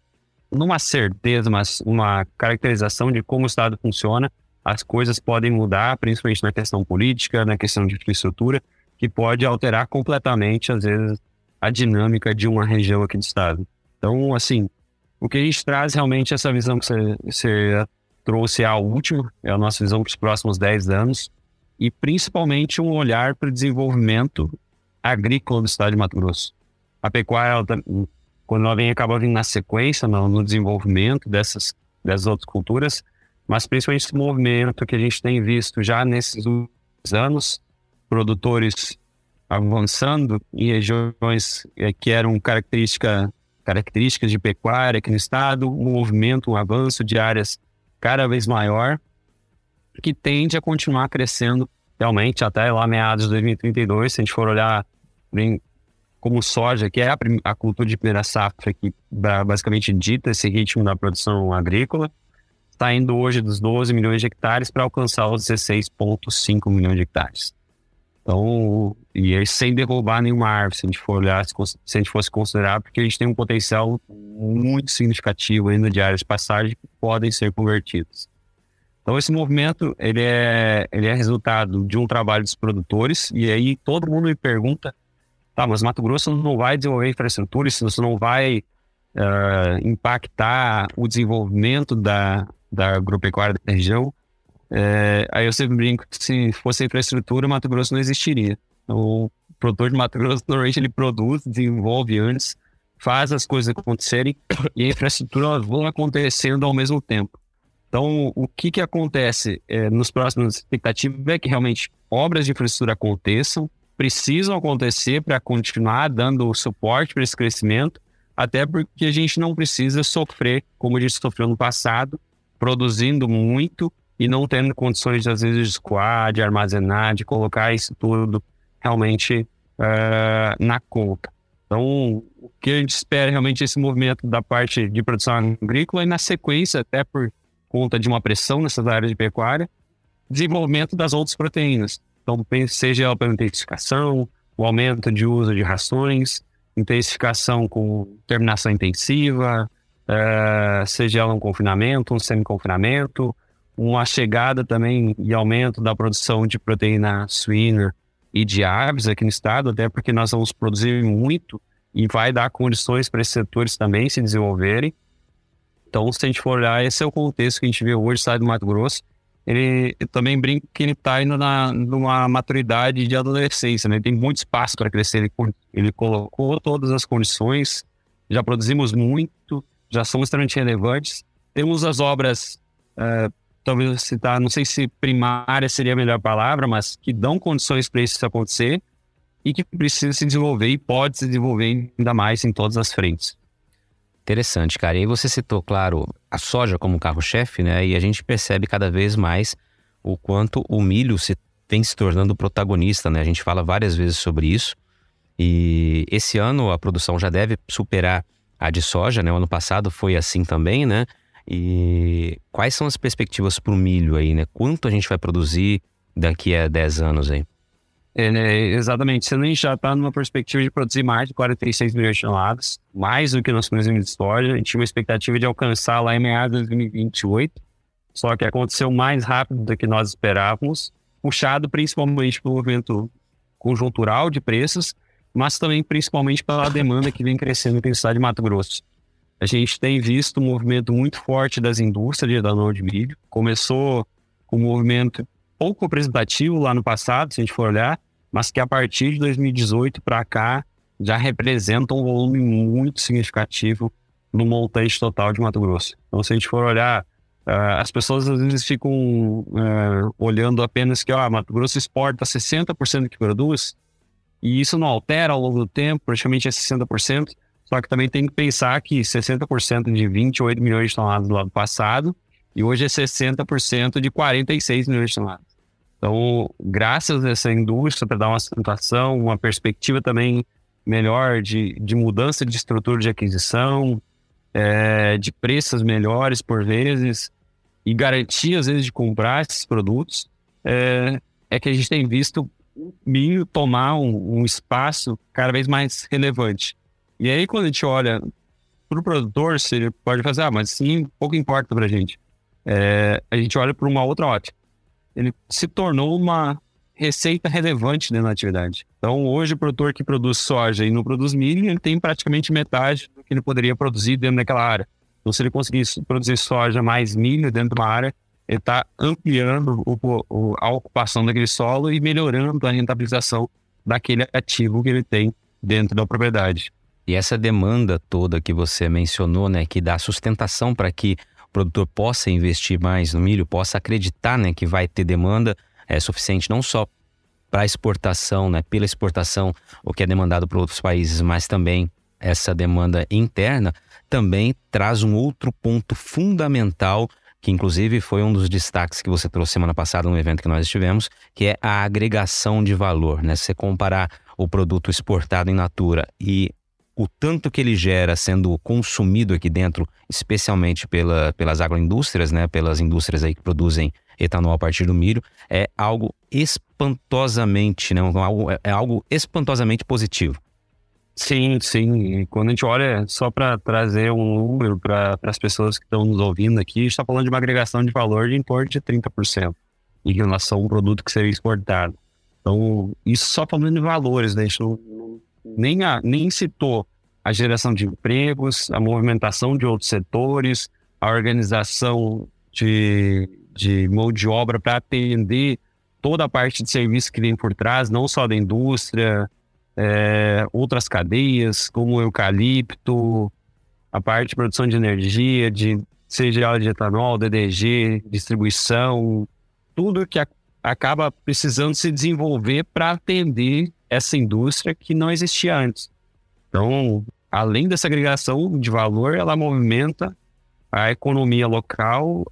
uma certeza, mas uma caracterização de como o estado funciona, as coisas podem mudar, principalmente na questão política, na questão de infraestrutura, que pode alterar completamente, às vezes, a dinâmica de uma região aqui do estado. Então, assim, o que a gente traz realmente essa visão que você, trouxe é a última, é a nossa visão para os próximos 10 anos, e principalmente um olhar para o desenvolvimento agrícola do estado de Mato Grosso. A pecuária, ela, quando ela vem, acaba vindo na sequência, no, no desenvolvimento dessas, dessas outras culturas, mas principalmente esse movimento que a gente tem visto já nesses últimos anos, produtores avançando em regiões que eram característica, características de pecuária aqui no estado, um movimento, um avanço de áreas cada vez maior, que tende a continuar crescendo realmente até lá meados de 2032, se a gente for olhar bem como soja, que é a, a cultura de primeira safra que basicamente dita esse ritmo da produção agrícola, está indo hoje dos 12 milhões de hectares para alcançar os 16,5 milhões de hectares. Então, e aí, sem derrubar nenhuma árvore, se a gente for olhar, se a gente fosse considerar, porque a gente tem um potencial muito significativo ainda de áreas de passagem que podem ser convertidas. Então, esse movimento, ele é, ele é resultado de um trabalho dos produtores, e aí todo mundo me pergunta, tá, mas Mato Grosso não vai desenvolver infraestrutura, isso não vai uh, impactar o desenvolvimento da, da agropecuária da região? É, aí eu sempre brinco que se fosse infraestrutura, Mato Grosso não existiria. O produtor de Mato Grosso, normalmente, ele produz, desenvolve antes, faz as coisas acontecerem e a infraestrutura vão acontecendo ao mesmo tempo. Então, o que, que acontece é, nos próximos expectativas é que realmente obras de infraestrutura aconteçam, precisam acontecer para continuar dando suporte para esse crescimento, até porque a gente não precisa sofrer como a gente sofreu no passado, produzindo muito e não tendo condições, às vezes, de escoar, de armazenar, de colocar isso tudo realmente uh, na conta. Então, o que a gente espera realmente é esse movimento da parte de produção agrícola e, na sequência, até por conta de uma pressão nessas áreas de pecuária, desenvolvimento das outras proteínas. Então, seja ela pela intensificação, o aumento de uso de rações, intensificação com terminação intensiva, uh, seja ela um confinamento, um semi-confinamento, uma chegada também e aumento da produção de proteína suína e de aves aqui no estado, até porque nós vamos produzir muito e vai dar condições para esses setores também se desenvolverem. Então, se a gente for olhar, esse é o contexto que a gente vê hoje, sai do Mato Grosso. Ele também brinca que ele está indo na, numa maturidade de adolescência, né? Ele tem muito espaço para crescer. Ele, ele colocou todas as condições, já produzimos muito, já somos extremamente relevantes. Temos as obras uh, talvez citar, não sei se primária seria a melhor palavra, mas que dão condições para isso acontecer e que precisa se desenvolver e pode se desenvolver ainda mais em todas as frentes. Interessante, cara. E aí você citou, claro, a soja como carro-chefe, né? E a gente percebe cada vez mais o quanto o milho se vem se tornando protagonista, né? A gente fala várias vezes sobre isso. E esse ano a produção já deve superar a de soja, né? O ano passado foi assim também, né? E quais são as perspectivas para o milho aí, né? Quanto a gente vai produzir daqui a 10 anos aí? É, né, exatamente. A gente já está numa perspectiva de produzir mais de 46 milhões de toneladas, mais do que nós produzimos de soja, a gente tinha uma expectativa de alcançar lá em meados de 2028, só que aconteceu mais rápido do que nós esperávamos, puxado principalmente pelo movimento conjuntural de preços, mas também principalmente pela demanda que vem crescendo no estado de Mato Grosso. A gente tem visto um movimento muito forte das indústrias de etanol de milho. Começou com um movimento pouco representativo lá no passado, se a gente for olhar, mas que a partir de 2018 para cá já representa um volume muito significativo no montante total de Mato Grosso. Então, se a gente for olhar, uh, as pessoas às vezes ficam uh, olhando apenas que ó, Mato Grosso exporta 60% do que produz, e isso não altera ao longo do tempo, praticamente é 60%. Só que também tem que pensar que 60% de 28 milhões de toneladas do ano passado e hoje é 60% de 46 milhões de toneladas. Então, graças a essa indústria para dar uma sustentação, uma perspectiva também melhor de, de mudança de estrutura de aquisição, é, de preços melhores por vezes e garantia às vezes de comprar esses produtos, é, é que a gente tem visto o milho tomar um, um espaço cada vez mais relevante. E aí, quando a gente olha para o produtor, você pode fazer, ah, mas sim, pouco importa para a gente. É, a gente olha para uma outra ótica. Ele se tornou uma receita relevante dentro da atividade. Então, hoje, o produtor que produz soja e não produz milho, ele tem praticamente metade do que ele poderia produzir dentro daquela área. Então, se ele conseguir produzir soja mais milho dentro de uma área, ele está ampliando o, o, a ocupação daquele solo e melhorando a rentabilização daquele ativo que ele tem dentro da propriedade. E essa demanda toda que você mencionou, né, que dá sustentação para que o produtor possa investir mais no milho, possa acreditar, né, que vai ter demanda é suficiente não só para exportação, né, pela exportação, o que é demandado por outros países, mas também essa demanda interna, também traz um outro ponto fundamental que inclusive foi um dos destaques que você trouxe semana passada no evento que nós estivemos, que é a agregação de valor, né? Se você comparar o produto exportado em natura e o tanto que ele gera sendo consumido aqui dentro, especialmente pela, pelas agroindústrias, né, pelas indústrias aí que produzem etanol a partir do milho, é algo espantosamente, né? É algo espantosamente positivo. Sim, sim. E quando a gente olha, só para trazer um número para as pessoas que estão nos ouvindo aqui, a gente está falando de uma agregação de valor de torno de 30% em relação a um produto que seria exportado. Então, isso só falando de valores, né? A gente não, nem, a, nem citou a geração de empregos, a movimentação de outros setores, a organização de, de mão de obra para atender toda a parte de serviço que vem por trás, não só da indústria, é, outras cadeias, como o eucalipto, a parte de produção de energia, de seja de etanol, DDG, distribuição, tudo que a, acaba precisando se desenvolver para atender essa indústria que não existia antes. Então, além dessa agregação de valor, ela movimenta a economia local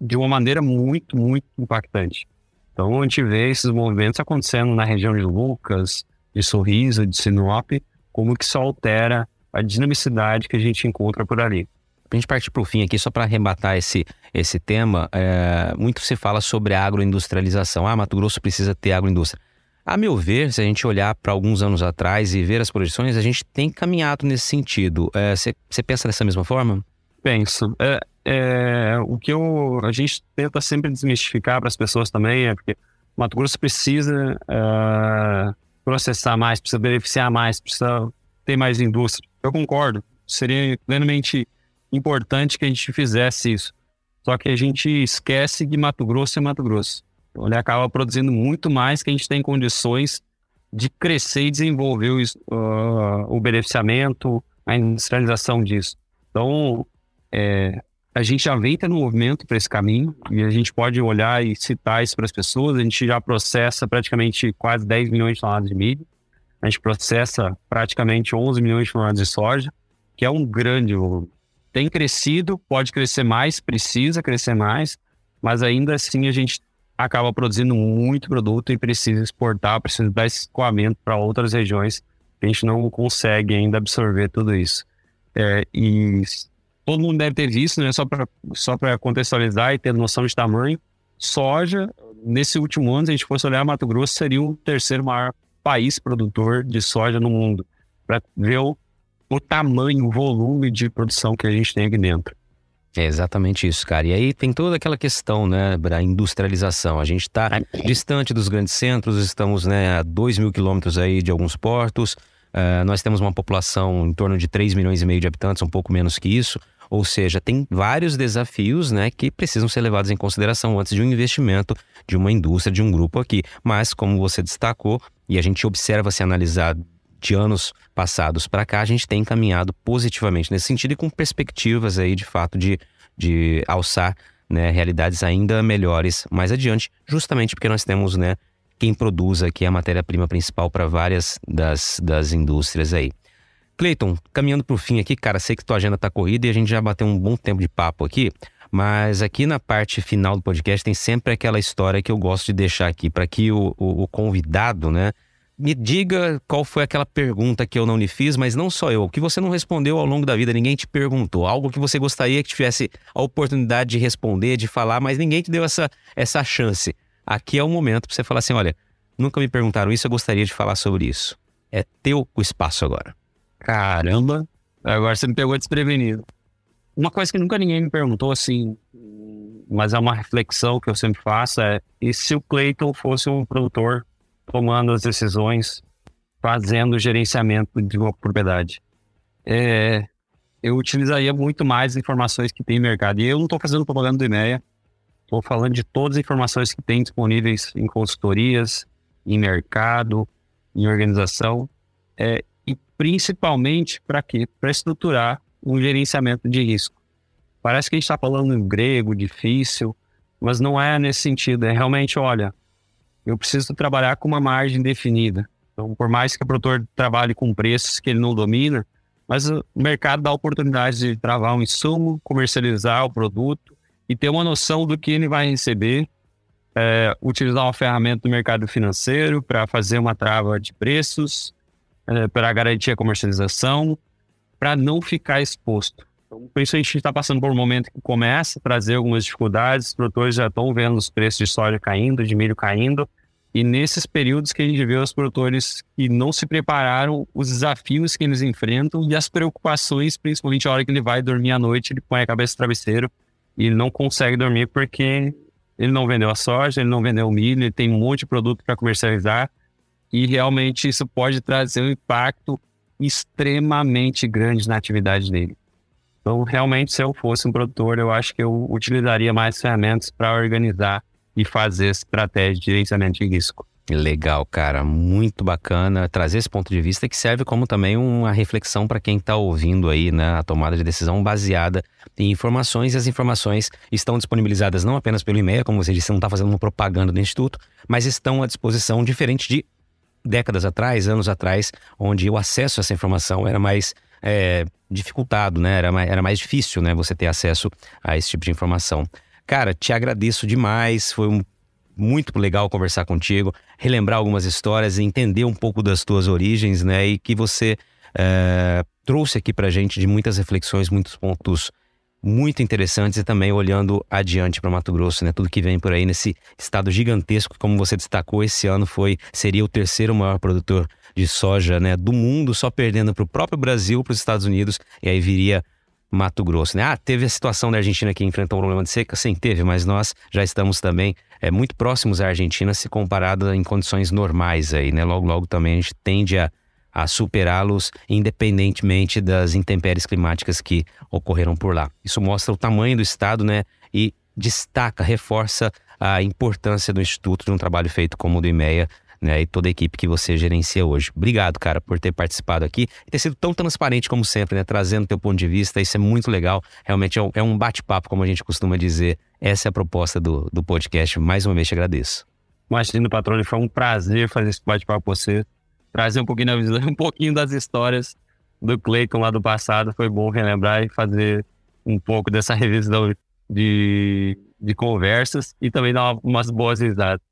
de uma maneira muito, muito impactante. Então, a gente vê esses movimentos acontecendo na região de Lucas, de Sorriso, de Sinop, como que isso altera a dinamicidade que a gente encontra por ali. A gente partir para o fim aqui, só para arrematar esse, esse tema, é, muito se fala sobre a agroindustrialização. Ah, Mato Grosso precisa ter agroindústria. A meu ver, se a gente olhar para alguns anos atrás e ver as projeções, a gente tem caminhado nesse sentido. Você é, pensa dessa mesma forma? Penso. É, é, o que eu, a gente tenta sempre desmistificar para as pessoas também é porque Mato Grosso precisa uh, processar mais, precisa beneficiar mais, precisa ter mais indústria. Eu concordo. Seria plenamente importante que a gente fizesse isso. Só que a gente esquece que Mato Grosso é Mato Grosso. Então, ele acaba produzindo muito mais que a gente tem condições de crescer e desenvolver o, uh, o beneficiamento, a industrialização disso. Então, é, a gente já vem tendo movimento para esse caminho e a gente pode olhar e citar isso para as pessoas. A gente já processa praticamente quase 10 milhões de toneladas de milho. A gente processa praticamente 11 milhões de toneladas de soja, que é um grande volume. Tem crescido, pode crescer mais, precisa crescer mais, mas ainda assim a gente acaba produzindo muito produto e precisa exportar, precisa dar escoamento para outras regiões. A gente não consegue ainda absorver tudo isso. É, e todo mundo deve ter visto, né? Só para só contextualizar e ter noção de tamanho. Soja, nesse último ano, se a gente fosse olhar, Mato Grosso seria o terceiro maior país produtor de soja no mundo. Para ver o, o tamanho, o volume de produção que a gente tem aqui dentro. É exatamente isso, cara. E aí tem toda aquela questão, né, da industrialização. A gente está distante dos grandes centros, estamos né, a 2 mil quilômetros aí de alguns portos. Uh, nós temos uma população em torno de 3 milhões e meio de habitantes, um pouco menos que isso. Ou seja, tem vários desafios né, que precisam ser levados em consideração antes de um investimento de uma indústria, de um grupo aqui. Mas, como você destacou, e a gente observa se analisar de anos passados para cá, a gente tem caminhado positivamente nesse sentido e com perspectivas aí, de fato, de, de alçar né, realidades ainda melhores mais adiante, justamente porque nós temos né, quem produz aqui a matéria-prima principal para várias das, das indústrias aí. Cleiton, caminhando para o fim aqui, cara, sei que tua agenda está corrida e a gente já bateu um bom tempo de papo aqui, mas aqui na parte final do podcast tem sempre aquela história que eu gosto de deixar aqui para que o, o, o, convidado, né, me diga qual foi aquela pergunta que eu não lhe fiz, mas não só eu, que você não respondeu ao longo da vida, ninguém te perguntou, algo que você gostaria que tivesse a oportunidade de responder, de falar, mas ninguém te deu essa, essa chance. Aqui é o momento para você falar assim: olha, nunca me perguntaram isso, eu gostaria de falar sobre isso. É teu o espaço agora. Caramba, agora você me pegou desprevenido. Uma coisa que nunca ninguém me perguntou, assim, mas é uma reflexão que eu sempre faço, é e se o Clayton fosse um produtor tomando as decisões, fazendo o gerenciamento de uma propriedade? É, eu utilizaria muito mais informações que tem no mercado. E eu não estou fazendo propaganda do IMEA, estou falando de todas as informações que tem disponíveis em consultorias, em mercado, em organização. É, e principalmente para quê? Para estruturar um gerenciamento de risco. Parece que a gente está falando em grego, difícil, mas não é nesse sentido. É realmente, olha, eu preciso trabalhar com uma margem definida. Então, por mais que o produtor trabalhe com preços que ele não domina, mas o mercado dá oportunidade de travar um insumo, comercializar o produto e ter uma noção do que ele vai receber, é, utilizar uma ferramenta do mercado financeiro para fazer uma trava de preços, é, para garantir a comercialização, para não ficar exposto. Então, por isso a gente está passando por um momento que começa a trazer algumas dificuldades, os produtores já estão vendo os preços de soja caindo, de milho caindo, E nesses períodos que a gente vê os produtores que não se prepararam, os desafios que eles enfrentam e as preocupações, principalmente a hora que ele vai dormir à noite, ele põe a cabeça no travesseiro e não consegue dormir porque ele não vendeu a soja, ele não vendeu o milho, ele tem um monte de produto para comercializar. E realmente isso pode trazer um impacto extremamente grande na atividade dele. Então, realmente, se eu fosse um produtor, eu acho que eu utilizaria mais ferramentas para organizar e fazer estratégia de gerenciamento de risco. Legal, cara, muito bacana trazer esse ponto de vista que serve como também uma reflexão para quem está ouvindo aí, né, a tomada de decisão baseada em informações e as informações estão disponibilizadas não apenas pelo e-mail, como você disse, não está fazendo uma propaganda do instituto, mas estão à disposição diferente de décadas atrás, anos atrás, onde o acesso a essa informação era mais é, dificultado, né? Era mais, era mais difícil, né? Você ter acesso a esse tipo de informação. Cara, te agradeço demais. Foi um, muito legal conversar contigo, relembrar algumas histórias, entender um pouco das tuas origens, né? E que você é, trouxe aqui pra gente de muitas reflexões, muitos pontos muito interessantes e também olhando adiante para Mato Grosso, né? Tudo que vem por aí nesse estado gigantesco, como você destacou, esse ano foi seria o terceiro maior produtor de soja, né, do mundo, só perdendo para o próprio Brasil, para os Estados Unidos, e aí viria Mato Grosso, né? Ah, teve a situação da Argentina que enfrentou um problema de seca? Sim, teve, mas nós já estamos também é, muito próximos à Argentina se comparado em condições normais aí, né? Logo, logo também a gente tende a a superá-los independentemente das intempéries climáticas que ocorreram por lá. Isso mostra o tamanho do Estado, né? E destaca, reforça a importância do Instituto de um trabalho feito como o do IMEA, né? E toda a equipe que você gerencia hoje. Obrigado, cara, por ter participado aqui e ter sido tão transparente como sempre, né? Trazendo teu ponto de vista. Isso é muito legal. Realmente é um é bate-papo, como a gente costuma dizer. Essa é a proposta do, do podcast. Mais uma vez te agradeço. Imagina, patrônio, foi um prazer fazer esse bate-papo com você trazer um pouquinho, um pouquinho das histórias do Clayton lá do passado. Foi bom relembrar e fazer um pouco dessa revisão de, de conversas e também dar umas boas risadas.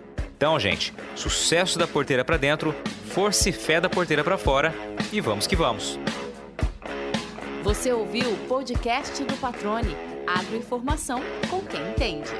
Então, gente, sucesso da porteira para dentro, força e fé da porteira para fora e vamos que vamos. Você ouviu o podcast do Patrone. Agroinformação com quem entende.